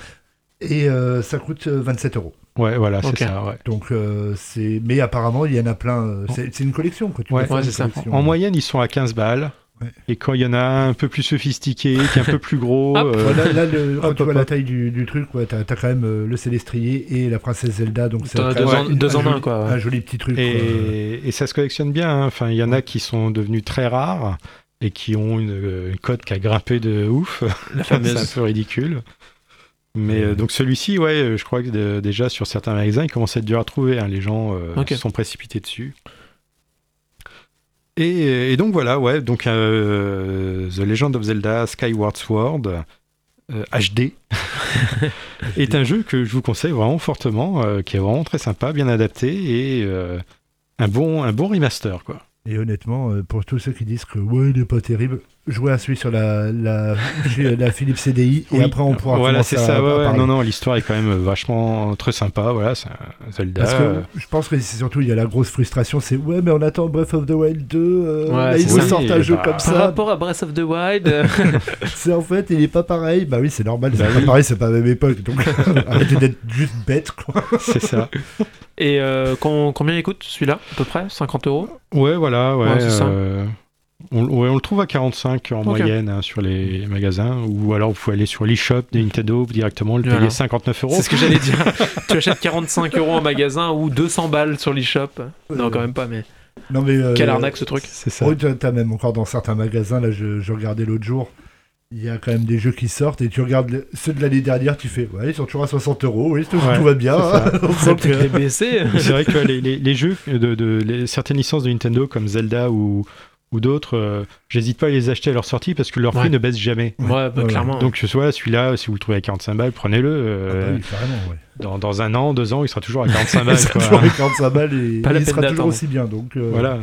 Et euh, ça coûte euh, 27 euros. Ouais, voilà, c'est ça. Ouais. Donc euh, c'est, mais apparemment il y en a plein. c'est, c'est une collection quoi. Tu Ouais. Ouais, c'est ça. collection. En moyenne, ils sont à 15 balles. Ouais. Et quand il y en a un un peu plus sophistiqué, qui est un peu plus gros, euh, Voilà, là, le- quand Hop, tu hop, vois la taille du, du truc, ouais, t'as, quand même euh, le célestrier et la princesse Zelda, donc c'est deux en- deux en un, quoi, ouais. un joli petit truc. et, et ça se collectionne bien. hein. Enfin, il y en a qui sont devenus très rares et qui ont une, euh, une cote qui a grimpé de ouf. La [LAUGHS] c'est un peu ridicule. Mais euh, donc celui-ci, ouais, euh, je crois que de- déjà sur certains magasins, il commence à être dur à trouver. hein. Les gens euh, se sont précipités dessus. Et, et donc voilà, ouais, donc euh, The Legend of Zelda Skyward Sword euh, HD [LAUGHS] est un jeu que je vous conseille vraiment fortement, euh, qui est vraiment très sympa, bien adapté et euh, un bon, un bon remaster quoi. Et honnêtement, euh, pour tous ceux qui disent que ouais, il est pas terrible, jouez à celui sur la, la, [LAUGHS] Philips CDI et Oui. après on pourra Voilà, c'est ça. à ouais, ouais. parler. Non, non, l'histoire est quand même vachement très sympa. Voilà, c'est un Zelda. Parce que euh, je pense que c'est surtout il y a la grosse frustration, c'est ouais mais on attend Breath of the Wild 2, euh, Ouais, là, ils nous sortent un jeu bah, comme Par ça, rapport à Breath of the Wild, euh, [LAUGHS] c'est en fait il est pas pareil, bah oui c'est normal, c'est Bah pas oui. pareil, c'est pas la même époque, donc [LAUGHS] arrêtez d'être juste bête quoi. c'est ça. et euh, combien il coûte celui-là À peu près 50 euros? Ouais, voilà, ouais. Ouais, c'est ça. Euh, on, ouais, on le trouve à 45 en Ok. moyenne hein, sur les magasins, ou alors vous pouvez aller sur l'eShop de Nintendo directement, le Voilà. payer 59 euros. C'est ce que j'allais dire. [LAUGHS] tu achètes 45 euros en magasin ou 200 balles sur l'eShop. Non, quand même pas, mais Non mais euh, quelle arnaque ce truc. C'est ça. Oui, t'as même encore dans certains magasins, là je, je regardais l'autre jour, il y a quand même des jeux qui sortent et tu regardes ceux de l'année dernière, tu fais ouais ils sont toujours à 60 euros, oui tout, Ouais, tout va bien. c'est que- [LAUGHS] les baisser. C'est vrai que les, les- les jeux de, de- les- certaines licences de Nintendo comme Zelda ou, ou d'autres, euh, j'hésite pas à les acheter à leur sortie parce que leur prix Ouais. ne baisse jamais. Ouais, bah, Ouais, clairement. Donc soit celui-là, si vous le trouvez à 45 balles, prenez-le. Ah euh, bah oui, dans, dans un an, deux ans, il sera toujours à [LAUGHS] 45 balles. Ça quoi. toujours avec 45 balles et Pas la il peine sera toujours aussi bien. Donc, euh, Voilà.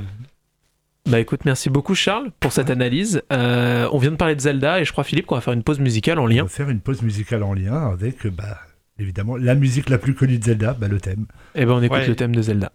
Bah écoute, merci beaucoup Charles pour cette analyse. Euh, on vient de parler de Zelda et je crois Philippe qu'on va faire une pause musicale en On lien. va faire une pause musicale en lien avec, bah, évidemment, la musique la plus connue de Zelda, bah, le thème. Et ben on écoute Ouais. le thème de Zelda.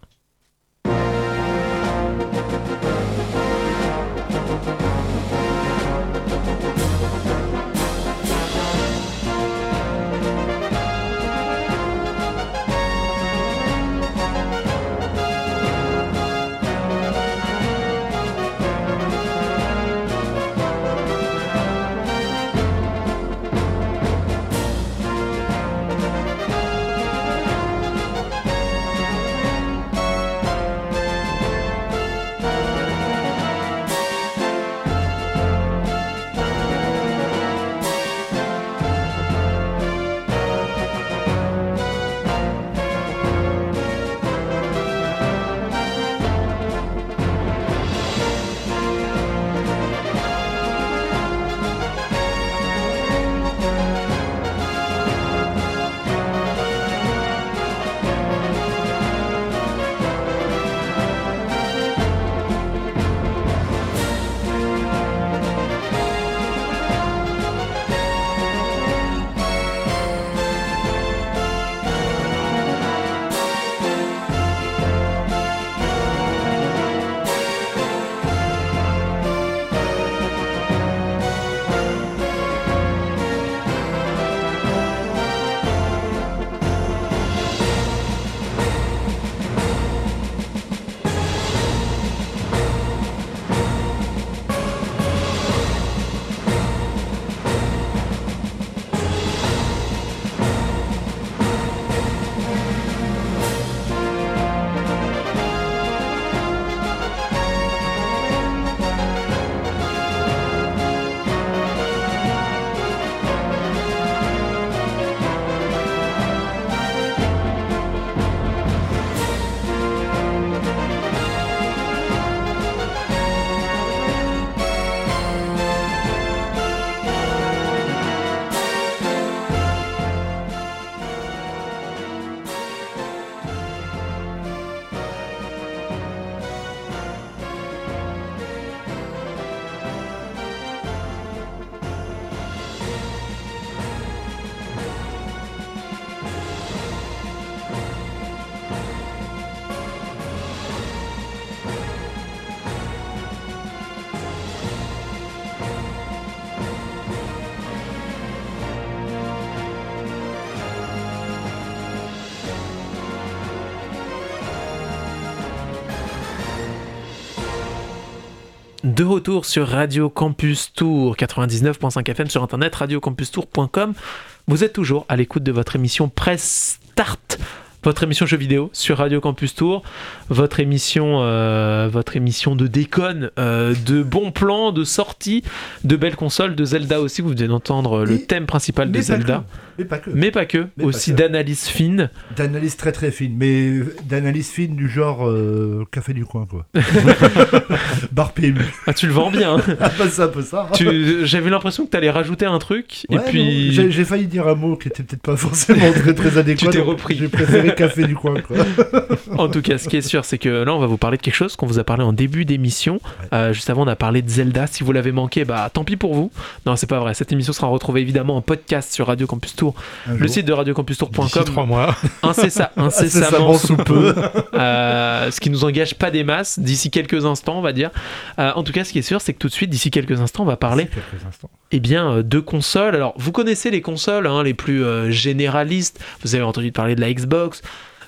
De retour sur Radio Campus Tour 99.5 FM sur internet radiocampustour.com. Vous êtes toujours à l'écoute de votre émission Presse Start, votre émission jeux vidéo sur Radio Campus Tour, votre émission, euh, votre émission de déconne, euh, de bons plans, de sorties, de belles consoles, de Zelda aussi. Vous venez d'entendre le Et- thème principal de Zelda, mais pas que. mais pas que, Mais pas aussi d'analyse fine. D'analyse très très fine, mais euh, d'analyse fine du genre euh, café du coin, quoi. [LAUGHS] Bar PMU. Ah, tu le vends bien. hein. [LAUGHS] Ah, bah, c'est un peu ça. Tu- J'avais l'impression que tu allais rajouter un truc, Ouais, et puis. j'ai failli dire un mot qui était peut-être pas [LAUGHS] forcément très, très adéquat. Tu t'es repris. J'ai préféré café du coin, quoi. En tout cas, ce qui est sûr, c'est que là, on va vous parler de quelque chose qu'on vous a parlé en début d'émission. Euh, juste avant, on a parlé de Zelda. Si vous l'avez manqué, bah tant pis pour vous. Non, c'est pas vrai. Cette émission sera retrouvée évidemment en podcast sur Radio Campus Tour, Un le jour. site de radiocampustour.com. trois mois. [LAUGHS] Incessa- [LAUGHS] incessamment sous peu. Euh, ce qui nous engage pas des masses d'ici quelques instants, on va dire. Euh, en tout cas, ce qui est sûr, c'est que tout de suite, d'ici quelques instants, on va parler eh bien, euh, de consoles. Alors, vous connaissez les consoles hein, les plus généralistes. Vous avez entendu parler de la Xbox,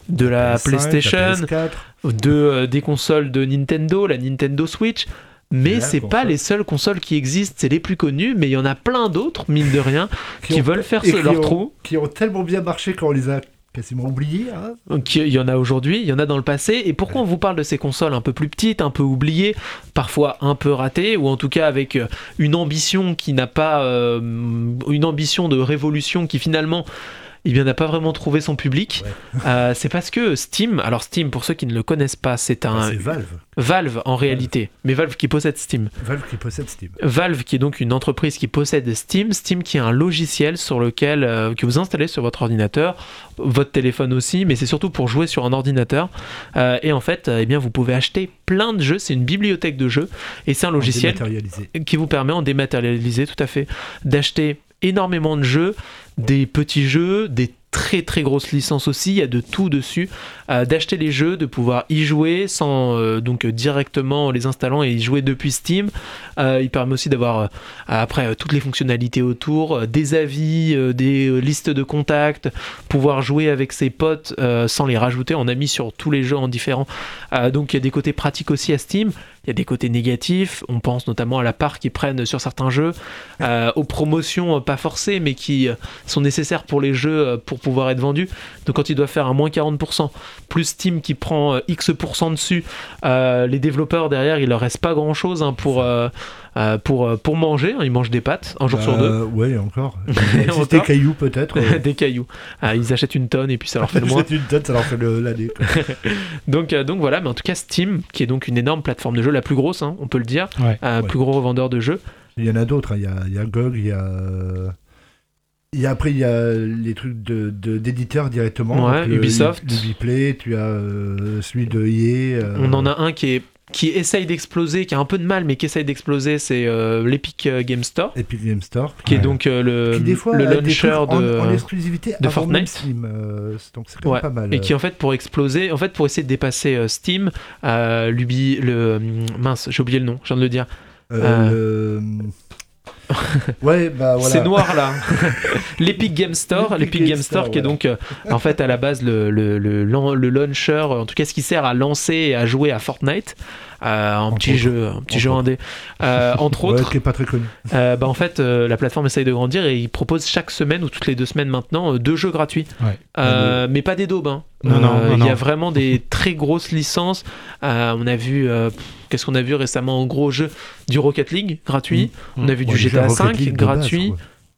de la PS5, PlayStation, la PS4. de, des consoles de Nintendo, la Nintendo Switch. Mais c'est pas les seules consoles qui existent, c'est les plus connues, mais il y en a plein d'autres, mine de rien, qui, ont- veulent faire ce- leur ont- trou. Qui ont tellement bien marché quand on les a quasiment oubliés. Hein. Donc, Il y en a aujourd'hui, il y en a dans le passé. Et pourquoi on vous parle de ces consoles un peu plus petites, un peu oubliées, parfois un peu ratées, ou en tout cas avec euh, une ambition qui n'a pas. euh, une ambition de révolution qui finalement eh bien, n'a pas vraiment trouvé son public. Euh, c'est parce que Steam, alors Steam, pour ceux qui ne le connaissent pas, c'est un Ah, c'est Valve. Valve en réalité, mais Valve qui possède Steam. Valve qui possède Steam. Valve qui est donc une entreprise qui possède Steam, Steam qui est un logiciel sur lequel euh, que vous installez sur votre ordinateur, votre téléphone aussi, mais c'est surtout pour jouer sur un ordinateur. Euh, et en fait, eh bien, vous pouvez acheter plein de jeux. C'est une bibliothèque de jeux et c'est un logiciel qui vous permet en dématérialisé, tout à fait, d'acheter énormément de jeux, des petits jeux, des très très grosses licences aussi, il y a de tout dessus, euh, d'acheter les jeux, de pouvoir y jouer sans euh, donc directement les installant et y jouer depuis Steam. Euh, il permet aussi d'avoir après toutes les fonctionnalités autour, des avis, des listes de contacts, pouvoir jouer avec ses potes sans les rajouter en amis sur tous les jeux en différents. Donc il y a des côtés pratiques aussi à Steam. Il y a des côtés négatifs, on pense notamment à la part qu'ils prennent sur certains jeux, euh, aux promotions euh, pas forcées mais qui euh, sont nécessaires pour les jeux pour pouvoir être vendus. Donc quand ils doivent faire un moins 40%, plus Steam qui prend X% dessus, euh, les développeurs derrière il leur reste pas grand chose pour, euh, euh, pour, euh, pour manger, hein. ils mangent des pâtes un jour sur deux. Euh, Ouais, encore. Et si c'était encore. cailloux, peut-être. [LAUGHS] des cailloux. Ils achètent une tonne et puis ça leur fait le moins. Une tonne, ça leur fait l'année. [LAUGHS] Donc, donc voilà, mais en tout cas Steam, qui est donc une énorme plateforme de jeu, la plus grosse, hein, on peut le dire, Ouais. Ouais. plus gros revendeur de jeux. Il y en a d'autres. hein. Il y, a, il y a GOG, il y a. a après, il y a les trucs de- de- d'éditeurs directement. Ouais, Donc, Ubisoft. l'Ubiplay, tu as euh, celui de EA. euh, On en a un qui est qui essaye d'exploser, qui a un peu de mal, mais qui essaye d'exploser, c'est euh, l'Epic euh, Game Store, Epic Game Store. qui est donc euh, le, qui fois le launcher en, de, en exclusivité de avant même Fortnite. Steam. euh, donc c'est Ouais. pas mal. et qui en fait pour exploser, en fait pour essayer de dépasser Steam, l'Ubi, le mince, j'ai oublié le nom, je viens de le dire. Le- [LAUGHS] ouais, bah voilà. C'est noir là. [LAUGHS] L'Epic Game Store, L'Epic Game Game Store qui est donc euh, en fait à la base le, le, le, le launcher, en tout cas ce qui sert à lancer et à jouer à Fortnite. euh, un Entre petit jeu, un petit Entre jeu indé. Euh, entre [LAUGHS] Ouais, autres, qui est pas très connu. euh, bah, en fait, euh, la plateforme essaye de grandir et ils proposent chaque semaine ou toutes les deux semaines maintenant euh, deux jeux gratuits. Ouais. Euh, mais pas des daubes. hein. Non, non, Euh, non, Il y a vraiment des très grosses licences. Euh, on a vu, euh, pff, qu'est-ce qu'on a vu récemment en gros jeu Du Rocket League gratuit. On a vu Ouais, du GTA Rocket 5 League de base, gratuit.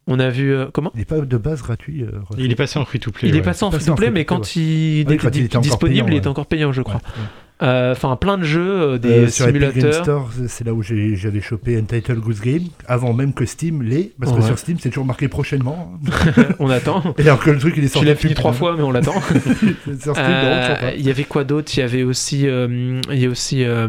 on a vu euh, comment Il n'est pas de base gratuit. euh, Il est passé en free-to-play. Il est ouais. passé en free to play, free-to-play, mais quand ouais. il était quand il était encore disponible, payant, il était ouais. encore payant, je crois. Euh, Enfin, plein de jeux, euh, des Euh, sur Epic Game simulateurs. Store, c'est- là où j'avais chopé Untitled Goose Game, avant même que Steam l'ait, parce que Ouais. sur Steam c'est toujours marqué prochainement. [LAUGHS] on attend. Et alors que le truc il est Tu sorti. l'as depuis fini trois fois, mais on l'attend. [LAUGHS] Il y avait quoi d'autre? Il y avait aussi, il y a aussi Ah,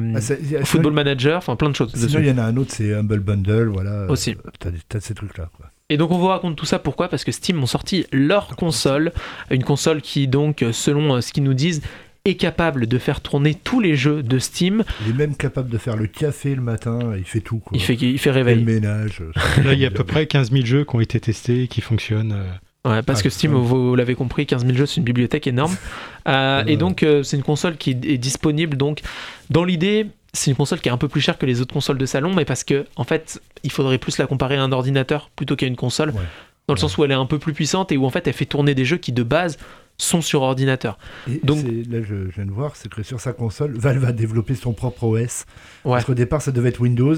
y a- Football Manager, enfin plein de choses. Sinon, il y en a un autre, c'est Humble Bundle, voilà. Aussi. T'as t'as ces trucs-là. quoi. Et donc on vous raconte tout ça pourquoi? Parce que Steam ont sorti leur console, une console qui donc, selon ce qu'ils nous disent, est capable de faire tourner tous les jeux de Steam. Il est même capable de faire le café le matin, il fait tout. Quoi. Il fait, il fait Et le réveil. ménage. [LAUGHS] Là, il y a à peu près 15 000 jeux qui ont été testés et qui fonctionnent. euh. Ouais, parce Ah, que Steam, vous l'avez compris, 15 000 jeux, c'est une bibliothèque énorme. [LAUGHS] Euh. Et donc, euh, c'est une console qui est disponible. Donc, dans l'idée, c'est une console qui est un peu plus chère que les autres consoles de salon, mais parce que, en fait, il faudrait plus la comparer à un ordinateur plutôt qu'à une console. Ouais. Dans le sens où elle est un peu plus puissante et où, en fait, elle fait tourner des jeux qui, de base, sont sur ordinateur. Et Donc- là, je, je viens de voir, c'est que sur sa console, Valve a développé son propre OS. Ouais. Parce qu'au départ, ça devait être Windows.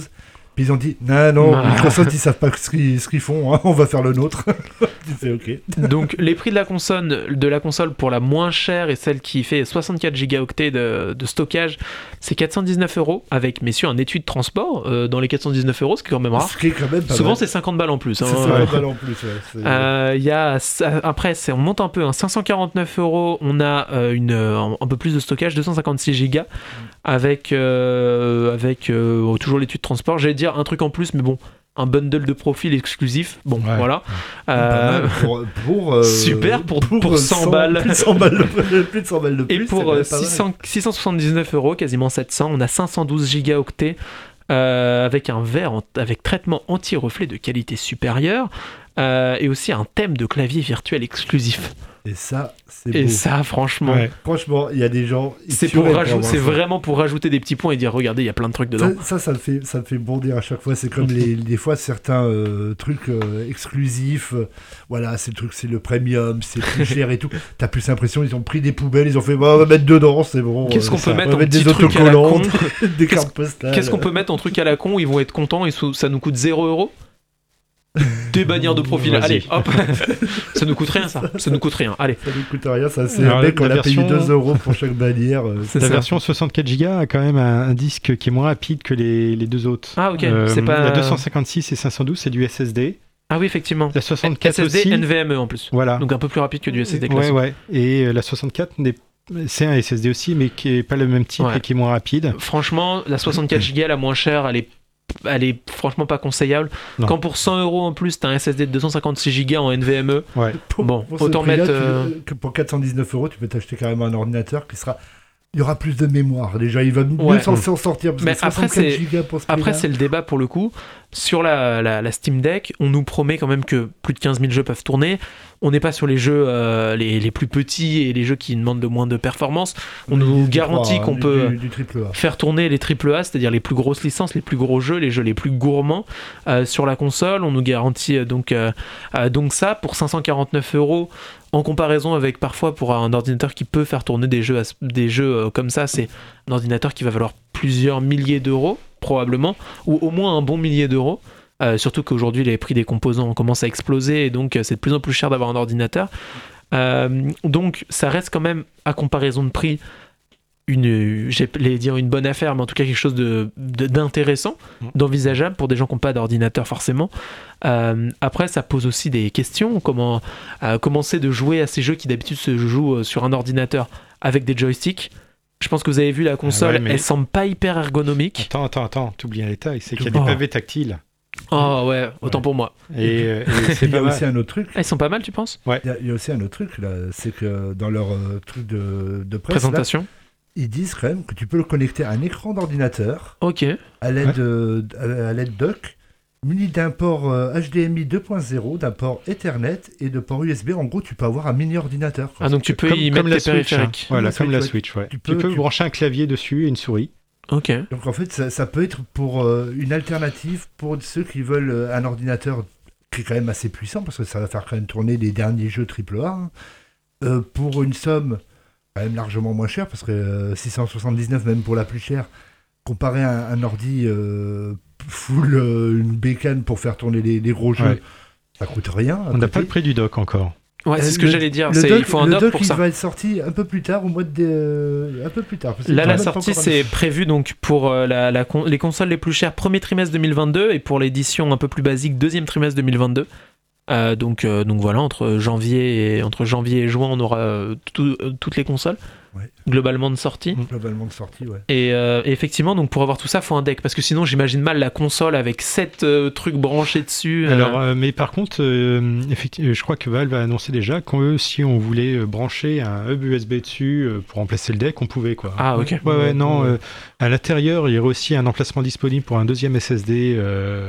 Puis ils ont dit, non, non, Ah. Microsoft, ils savent pas ce qu'ils ce qu'ils font, hein, on va faire le nôtre. [LAUGHS] tu fais OK. Donc les prix de la console, de la console pour la moins chère et celle qui fait 64 gigaoctets de, de stockage, c'est 419 euros avec messieurs un étui de transport euh, dans les 419 euros, ce qui est quand même rare. Ce qui est quand même pas Souvent c'est 50 balles en plus. C'est hein. pas en plus. ouais, Euh, Il y a ça- après on monte un peu, hein, 549 euros, on a euh, une euh, un, un peu plus de stockage, 256 gigas avec euh, avec euh, toujours l'étude de transport. J'allais dire un truc en plus, mais bon, un bundle de profil exclusif. Bon, Ouais. voilà. Euh, mal pour, pour, euh, [LAUGHS] super pour- pour 100 balles. Plus de 100 balles de, plus de 100 balles de plus. Et pour quand même euh, pas mal. 600 679 euros, quasiment 700, on a 512 gigaoctets euh, avec un verre en- avec traitement anti-reflet de qualité supérieure et aussi un thème de clavier virtuel exclusif. Et ça, c'est Et beau. ça, franchement, Ouais. Franchement, il y a des gens. c'est pour rajouter, c'est vraiment pour rajouter des petits points et dire regardez, il y a plein de trucs dedans. Ça, ça, ça me fait, ça me fait bondir à chaque fois. C'est comme les, [LAUGHS] des fois certains euh, trucs euh, exclusifs. euh, voilà, c'est le truc, c'est le premium, c'est plus [LAUGHS] cher et tout. T'as plus l'impression ils ont pris des poubelles, ils ont fait, bah, on va mettre dedans, c'est bon. Qu'est-ce euh, qu'on peut on mettre en mettre des truc à la con autocollants, [LAUGHS] des cartes postales. Qu'est-ce qu'on peut mettre en truc à la con Ils vont être contents et ça nous coûte 0 euros Des bannières de profil. Allez, hop. [LAUGHS] ça nous coûte rien, ça. Ça nous coûte rien. Allez. Ça ne coûte rien, ça c'est un mec, on a payé version- 2 euros pour chaque bannière. euh, C'est La ça. version 64 Go a quand même un, un disque qui est moins rapide que les, les deux autres. Ah, ok. Euh, c'est pas. La 256 et 512, c'est du SSD. Ah oui, effectivement. La 64 SSD aussi. NVMe en plus. Voilà. Donc un peu plus rapide que du SSD ouais, classique. ouais. Et euh, la 64 n'est c'est un SSD aussi, mais qui est pas le même type Ouais. et qui est moins rapide. Franchement, la 64 Go la moins chère, elle est, elle est franchement pas conseillable. Non. Quand pour 100 euros en plus, t'as un SSD de 256 Go en NVMe, Ouais. Pour- Bon, pour autant mettre, tu- euh, que pour 419 euros, tu peux t'acheter carrément un ordinateur qui sera. Il y aura plus de mémoire. Déjà, il va mieux Ouais. s'en s'en sortir. Parce Mais que après, 64 c'est- gigas pour ce Après, c'est le débat pour le coup. Sur la, la- la Steam Deck, on nous promet quand même que plus de 15 000 jeux peuvent tourner. On n'est pas sur les jeux euh, les, les plus petits et les jeux qui demandent de moins de performance. On Du- nous du garantit qu'on du- peut Du, triple A. faire tourner les AAA, c'est-à-dire les plus grosses licences, les plus gros jeux, les jeux les plus gourmands euh, sur la console. On nous garantit euh, donc, euh, donc ça pour 549 euros. En comparaison avec parfois pour un ordinateur qui peut faire tourner des jeux, des comme ça, c'est un ordinateur qui va valoir plusieurs milliers d'euros probablement, ou au moins un bon millier d'euros. Euh, surtout qu'aujourd'hui les prix des composants commencent à exploser et donc euh, c'est de plus en plus cher d'avoir un ordinateur. Euh, donc ça reste quand même à comparaison de prix une, j'allais dire une bonne affaire, mais en tout cas quelque chose de, de- d'intéressant, Mm. d'envisageable pour des gens qui n'ont pas d'ordinateur forcément. Euh, après, ça pose aussi des questions. Comment euh, commencer de jouer à ces jeux qui d'habitude se jouent sur un ordinateur avec des joysticks? Je pense que vous avez vu la console, ouais, mais- elle semble pas hyper ergonomique. Attends, attends, attends, t'oublies un détail, c'est qu'il y a Oh. des pavés tactiles. Oh ouais, autant Ouais. pour moi. Et, euh, et c'est Il y a mal. aussi un autre truc. Ah, ils sont pas mal, tu penses? Il y, a, il y a aussi un autre truc là, c'est que dans leur euh, truc de, de presse, là, Présentation. ils disent quand même que tu peux le connecter à un écran d'ordinateur Ok. à l'aide de- à l'aide dock, muni d'un port euh, HDMI 2.0, d'un port Ethernet et de port USB. En gros, tu peux avoir un mini ordinateur. quoi. Ah donc tu peux comme, y comme mettre la tes Switch. hein. Voilà, comme la Switch, Switch, ouais. Tu Tu peux- tu- brancher un clavier dessus et une souris. Ok. Donc en fait, ça, ça peut être pour euh, une alternative pour ceux qui veulent euh, un ordinateur qui est quand même assez puissant parce que ça va faire quand même tourner les derniers jeux AAA hein, euh, pour une somme quand même largement moins chère parce que euh, 679 même pour la plus chère comparé à un, un ordi euh, full euh, une bécane pour faire tourner les, les gros jeux Ouais. ça coûte rien. On n'a pas le prix du dock encore. Ouais, c'est Euh, ce que j'allais dire. Le c'est- dock, il faut un le dock, dock, pour il ça. va être sorti un peu plus tard au mois de euh, un peu plus tard. Là, c'est la sortie, c'est prévu donc pour euh, la, la con- les consoles les plus chères premier trimestre 2022 et pour l'édition un peu plus basique deuxième trimestre 2022. Euh, donc, euh, donc voilà, entre janvier et, entre janvier et juin, on aura euh, tout- euh, toutes les consoles Ouais. globalement de sortie. globalement de sortie, ouais. Et, euh, et effectivement, donc pour avoir tout ça, faut un deck parce que sinon, j'imagine mal la console avec 7 trucs branchés dessus. euh, Alors, euh, mais par contre, euh, effectivement, je crois que Valve a annoncé déjà que si on voulait brancher un hub USB dessus euh, pour remplacer le deck, on pouvait quoi. ah ok. Ouais, ouais, non. Ouais. euh, à l'intérieur, il y aurait aussi un emplacement disponible pour un deuxième SSD euh,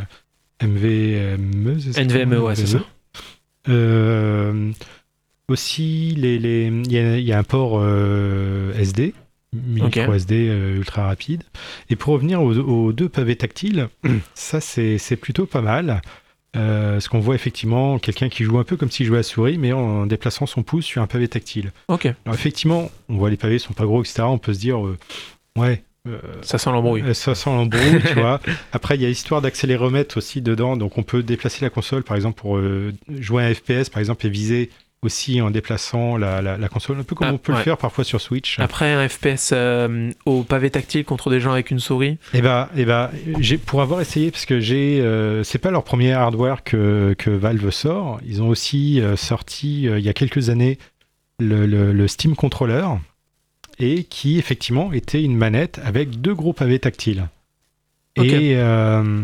MVME. c'est ça NVMe, ouais, c'est ça. Euh, aussi, les, les- il y, a- il y a un port euh, SD, micro. SD euh, ultra rapide. Et pour revenir aux, aux deux pavés tactiles, [CLEARS THROAT] ça c'est c'est plutôt pas mal. Euh, parce qu'on voit effectivement quelqu'un qui joue un peu comme s'il jouait à souris, mais en déplaçant son pouce sur un pavé tactile. Ok, Alors effectivement, on voit les pavés sont pas gros, etc. On peut se dire, euh, ouais, ça sent l'embrouille. euh, Ça sent l'embrouille, tu vois. [LAUGHS] Après, il y a histoire d'accéléromètre aussi dedans. Donc, on peut déplacer la console, par exemple, pour euh, jouer à un FPS, par exemple, et viser aussi en déplaçant la, la- la console, un peu comme Ah, on peut ouais. le faire parfois sur Switch. Après un FPS euh, au pavé tactile contre des gens avec une souris. Et bah, et bah, j'ai pour avoir essayé, parce que j'ai, euh, c'est pas leur premier hardware que, que Valve sort. Ils ont aussi euh, sorti euh, il y a quelques années le, le- le Steam Controller et qui effectivement était une manette avec deux gros pavés tactiles. Et euh,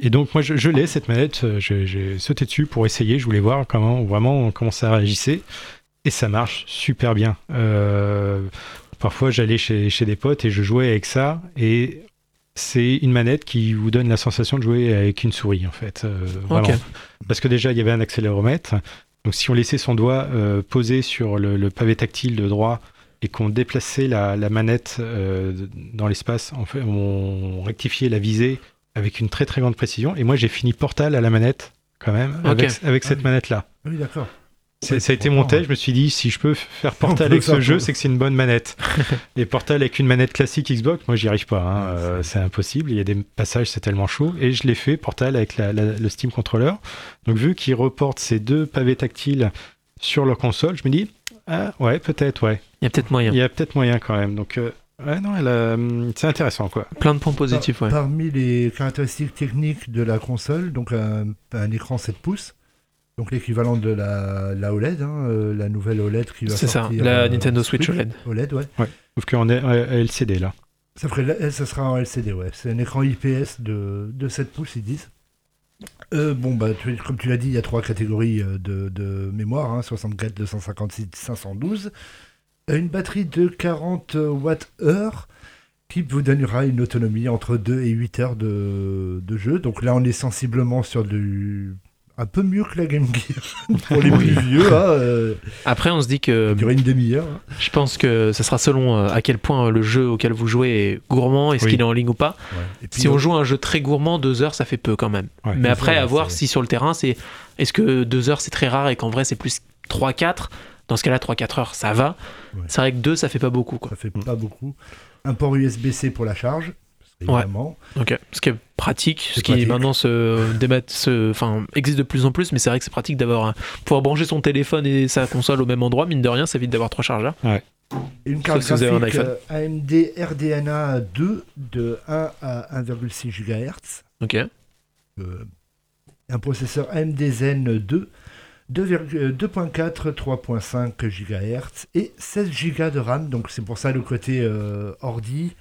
et donc moi je, je l'ai cette manette, euh, j'ai sauté dessus pour essayer, je voulais voir comment vraiment comment ça réagissait et ça marche super bien. Euh, parfois j'allais chez, chez des potes et je jouais avec ça et c'est une manette qui vous donne la sensation de jouer avec une souris en fait. euh. Parce que déjà il y avait un accéléromètre, donc si on laissait son doigt euh, posé sur le, le pavé tactile de droit et qu'on déplaçait la, la manette euh, dans l'espace, en fait, on rectifiait la visée avec une très très grande précision. Et moi j'ai fini Portal à la manette quand même avec, avec Ah cette oui. manette là. Ah Oui, d'accord. Ça a été mon test. Je me suis dit, si je peux faire [LAUGHS] Portal avec ce jeu, c'est que c'est une bonne manette. [LAUGHS] et Portal avec une manette classique Xbox, moi, j'y arrive pas. hein. Ouais, Euh, c'est- c'est impossible. Il y a des passages, c'est tellement chaud. Et je l'ai fait Portal avec la- la- le Steam Controller. Donc, vu qu'ils reportent ces deux pavés tactiles sur leur console, je me dis, ah ouais, peut-être, ouais. Il y a peut-être moyen. Il y a peut-être moyen quand même. Donc, euh, ouais, non, hum, c'est intéressant, quoi. Plein de points positifs, ouais. Parmi les caractéristiques techniques de la console, donc un, un écran 7 pouces, donc l'équivalent de la, la OLED, hein, euh, la nouvelle OLED qui va C'est ça, la euh, Nintendo Switch OLED. OLED, ouais. Sauf qu'on est à LCD là. Ça, ferait, ça sera en LCD, ouais. C'est un écran IPS de, de 7 pouces, ils disent. Euh, bon, bah, tu- comme tu l'as dit, il y a trois catégories euh, de, mémoire hein, 64, 256, 512. Euh, Une batterie de 40 Wh qui vous donnera une autonomie entre 2 et 8 heures de jeu. Donc là, on est sensiblement sur du. Un peu mieux que la Game Gear [LAUGHS] pour les plus vieux. Hein, euh, Après, on se dit que ça durait une demi-heure. hein. je pense que ça sera selon euh, à quel point le jeu auquel vous jouez est gourmand, est-ce Oui. qu'il est en ligne ou pas. Et puis, Si on joue un jeu très gourmand, deux heures, ça fait peu quand même. Ouais. Mais après, ça, à voir si sur le terrain, c'est est-ce que deux heures c'est très rare et qu'en vrai c'est plus 3-4 Dans ce cas-là, 3-4 heures, ça va. Ouais. C'est vrai que deux, ça fait pas beaucoup. Quoi. Ça fait pas beaucoup. Un port USB-C pour la charge. Ouais. qu'évidemment, Ok. Ce qui est pratique, ce qui pratique. maintenant se débat, se, enfin, existe de plus en plus, mais c'est vrai que c'est pratique d'avoir un- pouvoir brancher son téléphone et sa console au même endroit. Mine de rien, ça évite d'avoir trois chargeurs. Et une carte un graphique euh, AMD RDNA 2 de 1 à 1,6 GHz. Ok. euh, un processeur AMD Zen 2 2,4 euh, 2.4 3.5 GHz et 16 Go de RAM. Donc c'est pour ça le côté euh, ordi.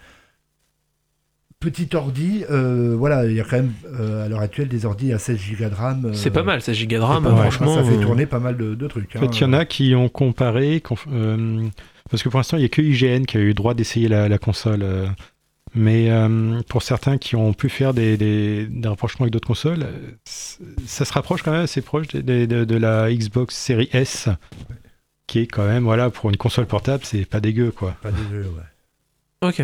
Petit ordi, euh, voilà, il y a quand même euh, à l'heure actuelle des ordis à 16 Go de RAM. euh, C'est pas mal, 16 Go de c'est RAM, mal. franchement. Ça fait tourner pas mal de, de trucs. En fait, il y en a qui ont comparé, euh, parce que pour l'instant, il n'y a que IGN qui a eu le droit d'essayer la, la console. euh, mais euh, pour certains qui ont pu faire des, des, des rapprochements avec d'autres consoles, ça se rapproche quand même assez proche de, de- de- de la Xbox Series S, qui est quand même, voilà, pour une console portable, c'est pas dégueu, quoi. Pas dégueu, ouais. Ok.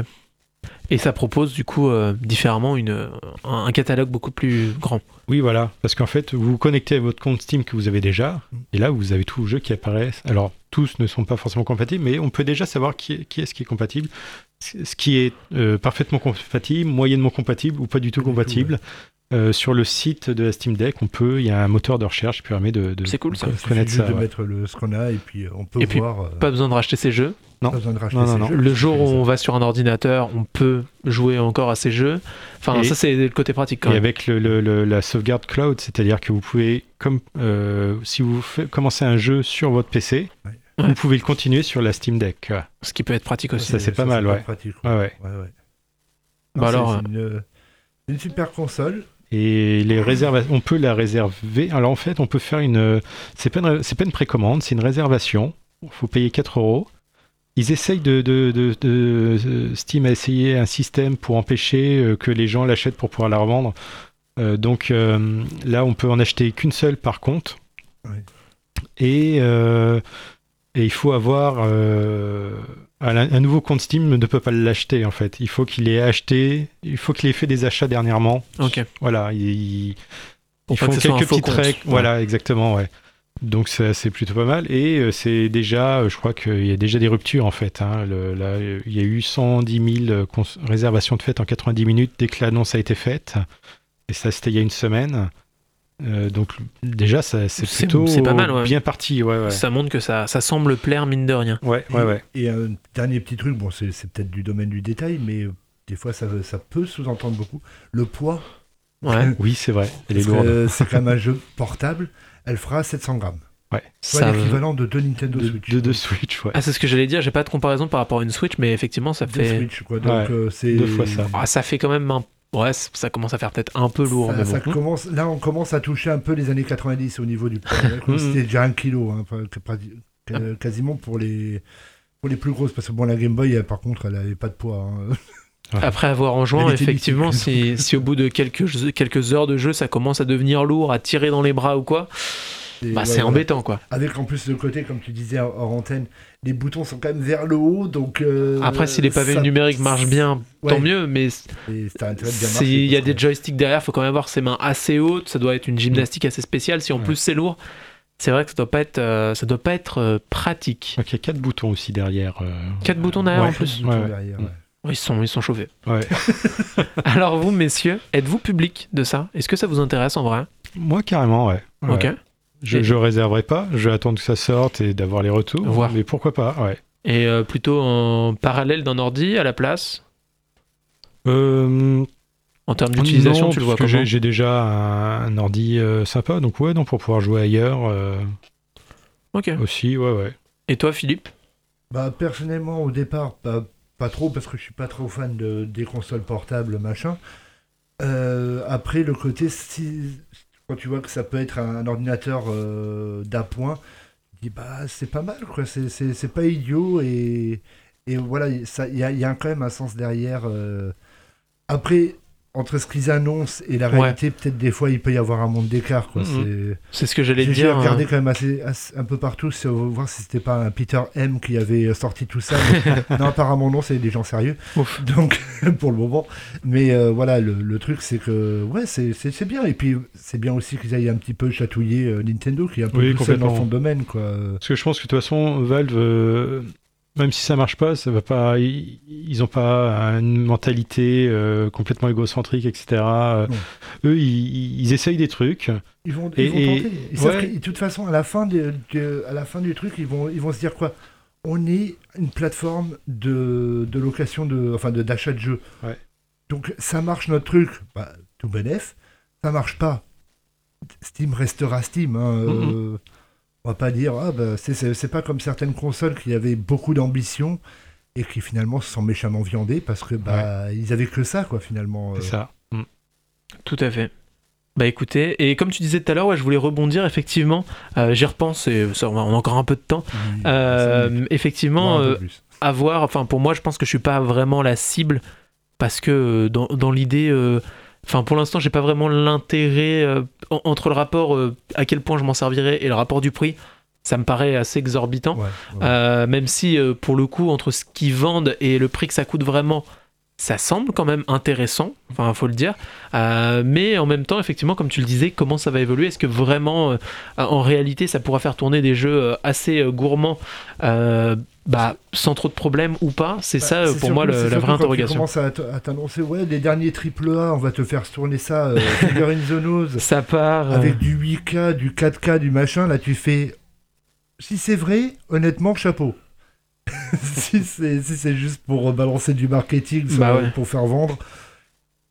Et ça propose du coup euh, différemment une, un, un catalogue beaucoup plus grand. Oui, voilà, parce qu'en fait, vous vous connectez à votre compte Steam que vous avez déjà, et là, vous avez tous vos jeux qui apparaissent. Alors, tous ne sont pas forcément compatibles, mais on peut déjà savoir qui est, qui est-ce qui est compatible, ce qui est euh, parfaitement compatible, moyennement compatible ou pas du tout Pas du tout, compatible. Euh, sur le site de la Steam Deck, on peut, il y a un moteur de recherche qui permet de, de- C'est cool, ça. de suffit connaître ça. de ouais. mettre le, ce qu'on a et puis on peut Et puis, voir. euh, Pas besoin de racheter ces jeux. Non. pas besoin de racheter Non, non, ces non. jeux. Le jour où on va sur un ordinateur, on peut jouer encore à ces jeux. Enfin, Et- ça c'est le côté pratique quand Et même. avec le, le- le- la sauvegarde cloud, c'est-à-dire que vous pouvez, comme euh, si vous fait- commencez un jeu sur votre PC, Ouais. vous Ouais. pouvez le continuer sur la Steam Deck. Ouais, Ce qui peut être pratique aussi. ça, c'est pas mal, ouais. pratique, ouais. ouais. Ouais, ouais. Bah alors, c'est une, une super console. Et les réservations, on peut la réserver. Alors en fait, on peut faire une. C'est pas une, pas une précommande, c'est une réservation. Il faut payer 4 euros. Ils essayent de, de, de- de- de- Steam a essayé un système pour empêcher euh, que les gens l'achètent pour pouvoir la revendre. Euh, donc euh, là, on peut en acheter qu'une seule par compte. Ouais. Et, euh, et il faut avoir euh, un, un nouveau compte Steam ne peut pas l'acheter en fait. Il faut qu'il ait acheté, il faut qu'il ait fait des achats dernièrement. Ok. Voilà, ils font que soit un quelques petites compte. règles. Ouais. Voilà, exactement, ouais. Donc ça, c'est plutôt pas mal. Et euh, c'est déjà, euh, je crois qu'il y a déjà des ruptures en fait. hein. Le- là, euh, il y a eu 110 000 cons- réservations de fête en 90 minutes dès que l'annonce a été faite. Et ça, c'était il y a une semaine. Euh, donc déjà, ça, c'est C'est- plutôt c'est pas mal, ouais. bien parti. Ouais, ouais. Ça montre que ça, ça semble plaire mine de rien. Ouais, ouais, ouais. Et un dernier petit truc, bon, c'est c'est peut-être du domaine du détail, mais euh, des fois ça, ça peut sous-entendre beaucoup. Le poids, Ouais. [LAUGHS] Oui, c'est vrai. Elle est parce que, lourde. euh, c'est quand même un jeu portable. Elle fera 700 grammes. Soit Ça- l'équivalent de deux Nintendo De, Switch. de, de Switch, ouais. Ah, c'est ce que j'allais dire. J'ai pas de comparaison par rapport à une Switch, mais effectivement, ça Deux fait. Switch, quoi. Donc, Ouais. euh, c'est Deux fois ça. Ah, ça fait quand même un. Ouais, ça commence à faire peut-être un peu lourd. Ça- mais ça bon. commence, là, on commence à toucher un peu les années 90 au niveau du poids. [LAUGHS] C'était déjà un kilo, hein, que- quasiment pour les, pour les plus grosses. Parce que bon, la Game Boy, elle, par contre, elle n'avait pas de poids. hein. Après avoir en jouant, Elle était effectivement, [LAUGHS] si, si au bout de quelques, quelques heures de jeu, ça commence à devenir lourd, à tirer dans les bras ou quoi, bah ouais, c'est voilà. embêtant quoi. Avec en plus le côté, comme tu disais hors antenne, les boutons sont quand même vers le haut. donc euh, Après, si les pavés ça- numériques marchent bien, Ouais. tant mieux, mais s'il y a des joysticks derrière, faut quand même avoir ses mains assez hautes, ça doit être une gymnastique assez spéciale. Si en Ouais. plus c'est lourd, C'est vrai que ça doit pas être, euh, ça doit pas être euh, pratique. Donc il y a quatre boutons aussi derrière. euh. Quatre boutons derrière Ouais. en plus. Derrière. Ils sont, ils sont chauffés. Ouais. [LAUGHS] Alors vous, messieurs, êtes-vous public de ça? Est-ce que ça vous intéresse en vrai? Moi, carrément, ouais. Ouais. Ok. Je, Et- je réserverai pas, je vais attendre que ça sorte et d'avoir les retours. Voir. Mais pourquoi pas, ouais. Et euh, plutôt en parallèle d'un ordi à la place? Euh, En termes d'utilisation, tu le vois parce que comment? j'ai- J'ai déjà un, un ordi euh, sympa, donc ouais, non, pour pouvoir jouer ailleurs euh, Ok. aussi, ouais, ouais. Et toi, Philippe? Bah, personnellement, au départ, pas, pas trop, parce que je suis pas trop fan de, des consoles portables, machin. Euh, après, le côté, si, quand tu vois que ça peut être un, ordinateur euh, d'appoint, dis, bah, c'est pas mal, quoi. C'est- pas idiot, et, et voilà, ça- il y a, il y a quand même un sens derrière. euh. Après, entre ce qu'ils annoncent et la Ouais. réalité, peut-être des fois, il peut y avoir un monde d'écart, quoi. Mhm. C'est. Ce que j'allais te J'ai dire. regardé hein. quand même assez, assez- un peu partout voir si c'était pas un Peter M qui avait sorti tout ça. mais [LAUGHS] non, apparemment non, c'est des gens sérieux. Ouf. Donc [LAUGHS] pour le moment. Mais euh, voilà, le, le truc c'est que ouais, c'est c'est- bien. Et puis c'est bien aussi qu'ils aillent un petit peu chatouiller euh, Nintendo qui est un peu Oui, tout seul dans son domaine quoi. Parce que je pense que de toute façon, Valve, euh, même si ça marche pas, ça va pas. Ils, ils ont pas une mentalité euh, complètement égocentrique, etc. Non. Eux, ils, ils essayent des trucs. Ils vont, Et- ils vont et- tenter. Savent ouais. que, de toute façon, à la fin, de, de- à la fin du truc, ils vont, ils vont se dire quoi? On est une plateforme de, de location, de, enfin de- d'achat de, jeux. Ouais. Donc ça marche notre truc, bah, tout bénef. Ça marche pas. Steam restera Steam. Hein, euh, on va pas dire, ah, bah, c'est- c'est c'est pas comme certaines consoles qui avaient beaucoup d'ambition et qui finalement se sont méchamment viandées parce que bah ils avaient que ça quoi finalement. C'est euh. ça. Mm. Tout à fait. Bah écoutez, et comme tu disais tout à l'heure, ouais, je voulais rebondir effectivement. euh, J'y repense, et ça, on a encore un peu de temps. Oui, Euh, effectivement, euh, avoir, enfin pour moi, je pense que je suis pas vraiment la cible parce que dans, dans l'idée, enfin pour l'instant, j'ai pas vraiment l'intérêt euh, en- entre le rapport euh, à quel point je m'en servirais et le rapport du prix. Ça me paraît assez exorbitant. Ouais, ouais. Euh, même si pour le coup entre ce qu'ils vendent et le prix que ça coûte vraiment ça semble quand même intéressant enfin faut le dire mais en même temps effectivement comme tu le disais comment ça va évoluer? Est-ce que vraiment en réalité ça pourra faire tourner des jeux assez gourmands bah, sans trop de problèmes ou pas c'est Bah, ça euh, pour moi le- la vraie quand tu interrogation commences à, t'annoncer, ouais, les derniers AAA, on va te faire tourner ça, euh, Finger in the Nose, ça part euh, avec du 8K, du 4K, du machin, là tu fais. Si c'est vrai, honnêtement, chapeau. [LAUGHS] si c'est si c'est juste pour balancer du marketing, Bah ouais. pour faire vendre.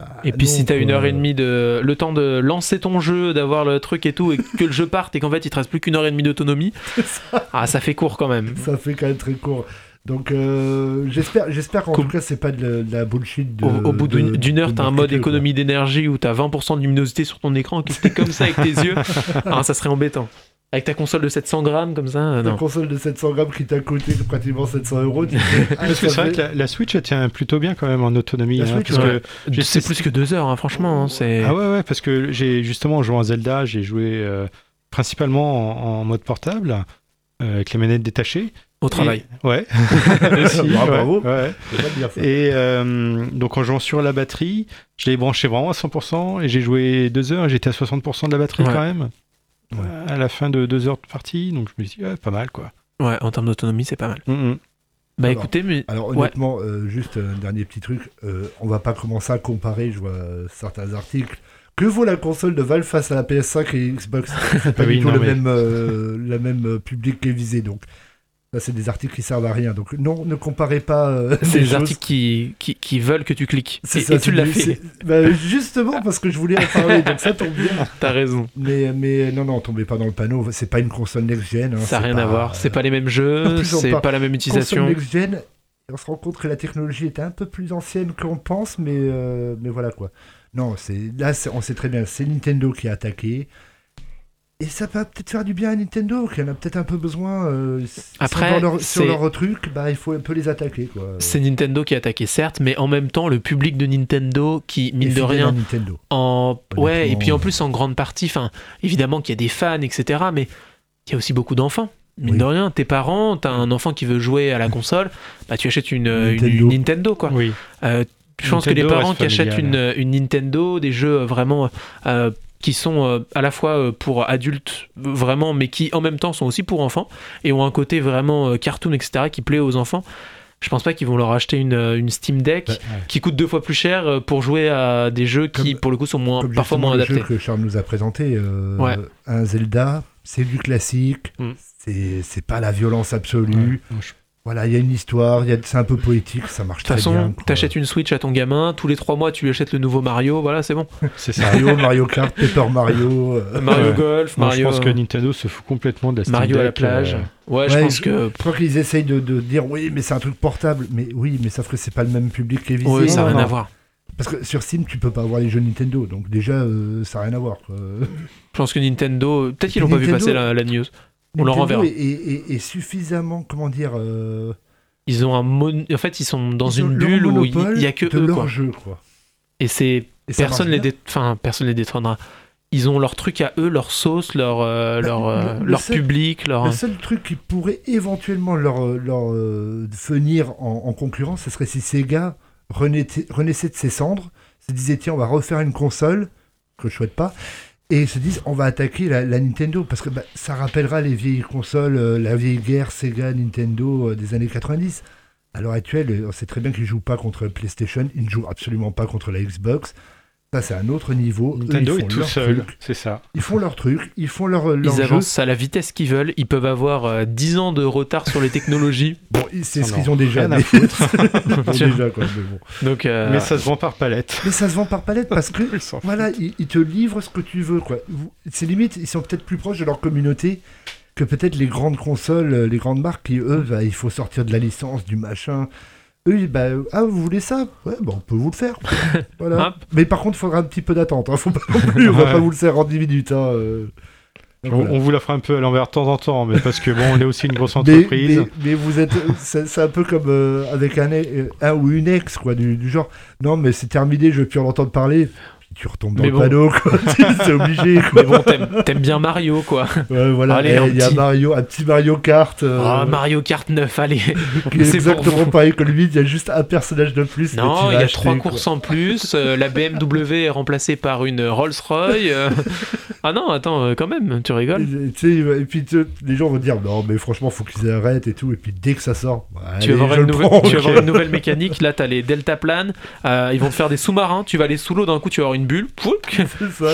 Ah, Et puis non, si t'as une heure et demie de le temps de lancer ton jeu, d'avoir le truc et tout, et que le jeu parte et qu'en fait il te reste plus qu'une heure et demie d'autonomie, [LAUGHS] ah ça fait court quand même. Ça fait quand même très court. Donc euh, j'espère j'espère qu'en tout cas c'est pas de, la- de la bullshit. De, Au, au bout d'une heure, t'as un mode économie d'énergie où t'as 20% de luminosité sur ton écran, que t'es comme ça avec tes yeux, [LAUGHS] ah, ça serait embêtant. Avec ta console de 700 grammes comme ça, euh, Ta non. console de 700 grammes qui t'a coûté pratiquement 700 euros. [LAUGHS] ah, Parce que c'est vrai fait- que la, la Switch, elle tient plutôt bien quand même en autonomie. La hein, ouais. C'est plus que deux heures, hein, franchement. hein, c'est Ah ouais, ouais, parce que j'ai justement en jouant à Zelda, j'ai joué euh, principalement en, en mode portable, euh, avec les manettes détachées. Au travail. Et- ouais. [LAUGHS] Ah, bravo. ouais. Et euh, donc en jouant sur la batterie, je l'ai branché vraiment à 100% et j'ai joué deux heures et j'étais à 60% de la batterie Ouais. quand même. Ouais. À la fin de deux heures de partie, donc je me suis dit, ouais, pas mal quoi. Ouais, en termes d'autonomie, c'est pas mal. Mm, mm. Bah Alors, écoutez, mais Alors Ouais. honnêtement, euh, juste un dernier petit truc, euh, on va pas commencer à comparer, je vois euh, certains articles. Que vaut la console de Valve face à la PS5 et Xbox? C'est pas [LAUGHS] Oui, du tout non, le mais- même, euh, la même public qui est visé, donc ça c'est des articles qui servent à rien. Donc non, ne comparez pas. euh, c'est [LAUGHS] des choses. articles qui, qui, qui veulent que tu cliques. C'est Et, ça, et tu l'as fait. c'est- bah, justement parce que je voulais en parler, donc ça tombe bien. [LAUGHS] T'as raison. Mais, mais non, non, tombez pas dans le panneau. C'est pas une console next-gen. hein, Ça n'a rien à voir. C'est pas les mêmes jeux, c'est pas la même console utilisation. next-gen. On se rend compte que la technologie est un peu plus ancienne qu'on pense, mais, euh, mais voilà quoi. Non, c'est là, c'est- on sait très bien, c'est Nintendo qui a attaqué. Et ça va peut-être faire du bien à Nintendo, qui en a peut-être un peu besoin. euh, Après, sur leur, sur c'est- leur truc, bah, il faut un peu les attaquer. quoi. C'est Nintendo qui a attaqué, certes, mais en même temps, le public de Nintendo qui, Et mine de rien, Nintendo. en ouais et puis en plus en grande partie enfin évidemment qu'il y a des fans etc mais il y a aussi beaucoup d'enfants mine Oui. de rien tes parents t'as un enfant qui veut jouer à la console bah tu achètes une Nintendo. une Nintendo quoi Oui. Euh, je pense que les parents qui achètent une Nintendo des jeux vraiment euh, qui sont euh, à la fois euh, pour adultes vraiment, mais qui en même temps sont aussi pour enfants et ont un côté vraiment euh, cartoon, etc., qui plaît aux enfants. Je pense pas qu'ils vont leur acheter une, une Steam Deck Ouais, qui coûte deux fois plus cher pour jouer à des jeux qui, Comme- pour le coup, sont moins, Comme parfois moins le adaptés. jeu que Charles nous a présenté, euh, Ouais. un Zelda, c'est du classique, Mm. c'est c'est pas la violence absolue. Ouais. Voilà, il y a une histoire, il y a- c'est un peu poétique, ça marche De toute très bien. façon, quoi. t'achètes une Switch à ton gamin, tous les trois mois, tu lui achètes le nouveau Mario, voilà, c'est bon. [LAUGHS] C'est ça. Mario, Mario Kart, Paper Mario. euh, Mario Ouais. Golf, Moi, Mario, je pense que Nintendo se fout complètement de la Steam Mario à la plage. euh, Ouais, je Ouais, pense je- que. Je crois qu'ils essayent de, de dire oui, mais c'est un truc portable. Mais oui, mais sauf que c'est pas le même public qui est visé. Ouais, ça n'a non, rien à voir. Parce que sur Steam, tu peux pas avoir les jeux Nintendo. Donc déjà, euh, ça n'a rien à voir. quoi. Je pense que Nintendo. Peut-être qu'ils l'ont pas vu passer la, la news. On leur enverra. est, est- est- est suffisamment, comment dire, euh, Ils ont un mon... En fait, ils sont dans ils une bulle où il monopole il y a que de eux, leur quoi. jeu, quoi. Et c'est Et personne les dé... enfin personne les détrônera. Ils ont leur truc à eux, leur sauce, leur euh, Bah, leur euh, le- seul- public, leur. Le seul truc qui pourrait éventuellement leur, leur euh, venir en, en concurrence, ce serait si Sega renaissait, renaissait de ses cendres, se disait tiens, on va refaire une console, que je souhaite pas, et se disent on va attaquer la, Nintendo, parce que bah, ça rappellera les vieilles consoles, euh, la vieille guerre Sega, Nintendo euh, des années 90. À l'heure actuelle, euh, on sait très bien qu'ils jouent pas contre PlayStation, ils ne jouent absolument pas contre la Xbox. Ça, c'est un autre niveau. Eux, Nintendo ils est font tout leur seul, truc. c'est ça. Ils font leur truc, ils font leur, leur Ils jeu. avancent à la vitesse qu'ils veulent. Ils peuvent avoir euh, 10 ans de retard sur les technologies. [LAUGHS] Bon, c'est ce qu'ils ont déjà. rien à mais- foutre. [LAUGHS] Ils ont Tiens. [LAUGHS] déjà, quoi, mais bon. Donc, euh, Mais ça se vend par palette. Mais ça se vend par palette parce que voilà, ils, ils te livrent ce que tu veux. quoi. C'est limite, ils sont peut-être plus proches de leur communauté que peut-être les grandes consoles, euh, les grandes marques qui, eux, bah, il faut sortir de la licence, du machin. Eux, ils- bah, ah, vous voulez ça? Ouais, bah, on peut vous le faire. [LAUGHS] voilà. Mais par contre, il faudra un petit peu d'attente. Hein. Faut pas non plus, on va Ouais. pas vous le faire en 10 minutes. Hein. euh. Donc, On, voilà. on vous la fera un peu à l'envers de temps en temps, mais parce que bon, on est aussi une grosse [LAUGHS] entreprise. mais, mais vous êtes, c'est c'est un peu comme euh, avec un, un ou une ex, quoi, du, du genre, non, mais c'est terminé, je veux plus en entendre parler. Tu retombes dans Mais le bon. panneau, quoi. [LAUGHS] [LAUGHS] c'est obligé, quoi. mais bon, t'aimes t'aimes bien Mario, quoi. Ouais, voilà, il y a petit- Mario, un petit Mario Kart. euh, Ah, Mario Kart 9, allez. [LAUGHS] qui est c'est exactement pareil que lui, il y a juste un personnage de plus. Non, il y a acheter, trois quoi. courses en plus. euh, la BMW est remplacée par une Rolls-Royce. euh. Ah non, attends, euh, quand même, tu rigoles. Et, et puis les gens vont dire non mais franchement faut qu'ils arrêtent et tout et puis dès que ça sort bah, tu vas allez, je une le nouvelle, prends, tu vas ok. avoir une nouvelle mécanique. Là, t'as les deltaplanes. Euh, ils vont te faire des sous-marins. Tu vas aller sous l'eau. D'un coup, tu vas avoir une bulle. [LAUGHS] Ça,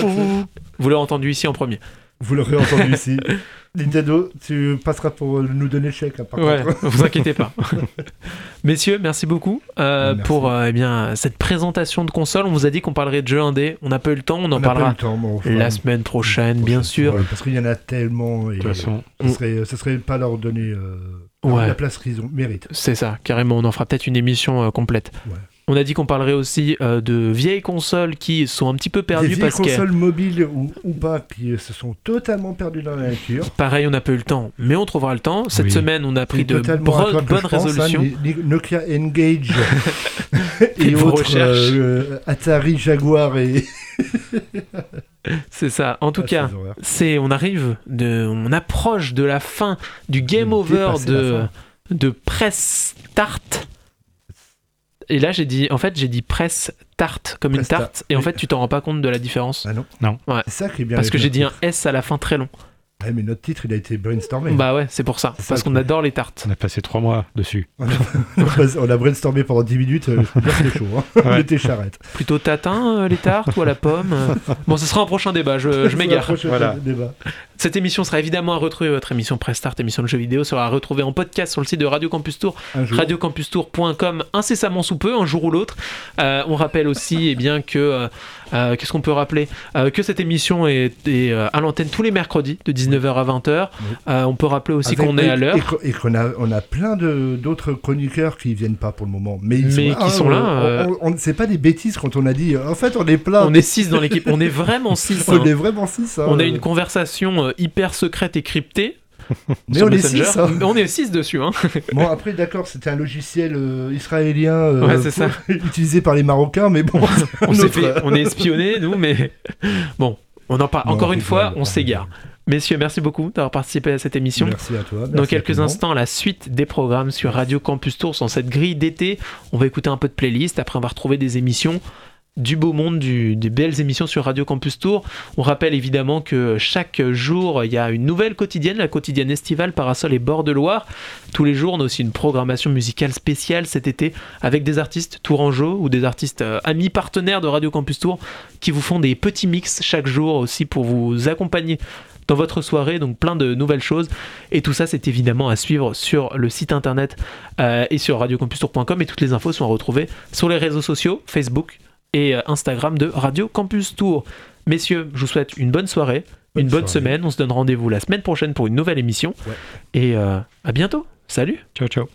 Vous l'avez entendu ici en premier. vous l'aurez entendu ici [LAUGHS] Nintendo tu passeras pour nous donner le chèque hein, par Ouais, contre vous inquiétez pas. [LAUGHS] Messieurs, merci beaucoup euh, merci. pour euh, eh bien, cette présentation de console. On vous a dit qu'on parlerait de jeux indés. On n'a pas eu le temps. On en On parlera temps, la semaine prochaine, bien sûr. Ouais, parce qu'il y en a tellement et De toute façon, ce serait, pas leur donner euh, Ouais. la place qu'ils ont mérite C'est ça, carrément. On en fera peut-être une émission euh, complète. On a dit qu'on parlerait aussi euh, de vieilles consoles qui sont un petit peu des perdues vieilles parce que, consoles mobiles ou, ou pas qui se sont totalement perdues dans la nature pareil, on n'a pas eu le temps, mais on trouvera le temps. Cette Oui. semaine, on a pris de bonnes hein, résolutions. Nokia Engage [LAUGHS] et Et vos autres recherches. euh, Atari Jaguar et [LAUGHS] C'est ça. En tout Ah, cas, c'est on arrive de on approche de la fin du game over de de press start et là j'ai dit en fait j'ai dit press tarte comme une tarte et en fait tu t'en rends pas compte de la différence Ah non Non. Ouais. C'est ça qui est bien. parce que j'ai dit un. S à la fin très long Ouais, mais notre titre, il a été brainstormé. bah ouais c'est pour ça C'est parce qu'on adore les tartes on a passé trois mois dessus. On a brainstormé pendant 10 minutes. euh, je peux dire que c'était chaud. Hein. On Ouais. était charrette. plutôt tatin euh, les tartes ou à la pomme euh. [LAUGHS] bon ce sera un prochain débat je, je m'égare C'est Voilà. débat. Cette émission sera évidemment à retrouver, votre émission Press Start, émission de jeux vidéo, sera à retrouver en podcast sur le site de Radio Campus Tour, radiocampustour.com, incessamment sous peu, un jour ou l'autre. Euh, on rappelle aussi eh bien, que, euh, qu'est-ce qu'on peut rappeler? Euh, Que cette émission est, est, euh, à l'antenne tous les mercredis, de 19h à 20h. Oui. Euh, on peut rappeler aussi qu'on est à l'heure. Et, qu'on- a, on a plein d'autres chroniqueurs qui viennent pas pour le moment. Mais, ils Mais sont là, sont on- là, on- on- on- c'est pas des bêtises quand on a dit. En fait, on est plein. On est 6 dans l'équipe, on est vraiment [LAUGHS] 6. On est vraiment six. hein. On a une conversation hyper secrète et cryptée. Mais sur on est Messenger. six. hein. On est 6 dessus. Hein. [LAUGHS] Bon, après, d'accord, c'était un logiciel euh, israélien euh, Ouais, c'est ça. [LAUGHS] utilisé par les Marocains, mais bon, [LAUGHS] on, un s'est autre- fait, on est espionnés, nous, mais bon, on en parle. Non, Encore une fois, on s'égare. Messieurs, merci beaucoup d'avoir participé à cette émission. Merci à toi. Dans merci quelques instants, la suite des programmes sur Radio Campus Tour, dans cette grille d'été. On va écouter un peu de playlist, après on va retrouver des émissions. Du beau monde, des belles émissions sur Radio Campus Tour. On rappelle évidemment que chaque jour, il y a une nouvelle quotidienne, la quotidienne estivale Parasol et Bord de Loire. Tous les jours, on a aussi une programmation musicale spéciale cet été avec des artistes tourangeaux ou des artistes euh, amis partenaires de Radio Campus Tour qui vous font des petits mix chaque jour aussi pour vous accompagner dans votre soirée, donc plein de nouvelles choses. Et tout ça, c'est évidemment à suivre sur le site internet euh, et sur radiocampustour.com. Et toutes les infos sont à retrouver sur les réseaux sociaux, Facebook et euh, Instagram de Radio Campus Tour. Messieurs, je vous souhaite une bonne soirée, Bonne une bonne soirée. semaine. On se donne rendez-vous la semaine prochaine pour une nouvelle émission. Ouais. Et euh, à bientôt. Salut. Ciao, ciao.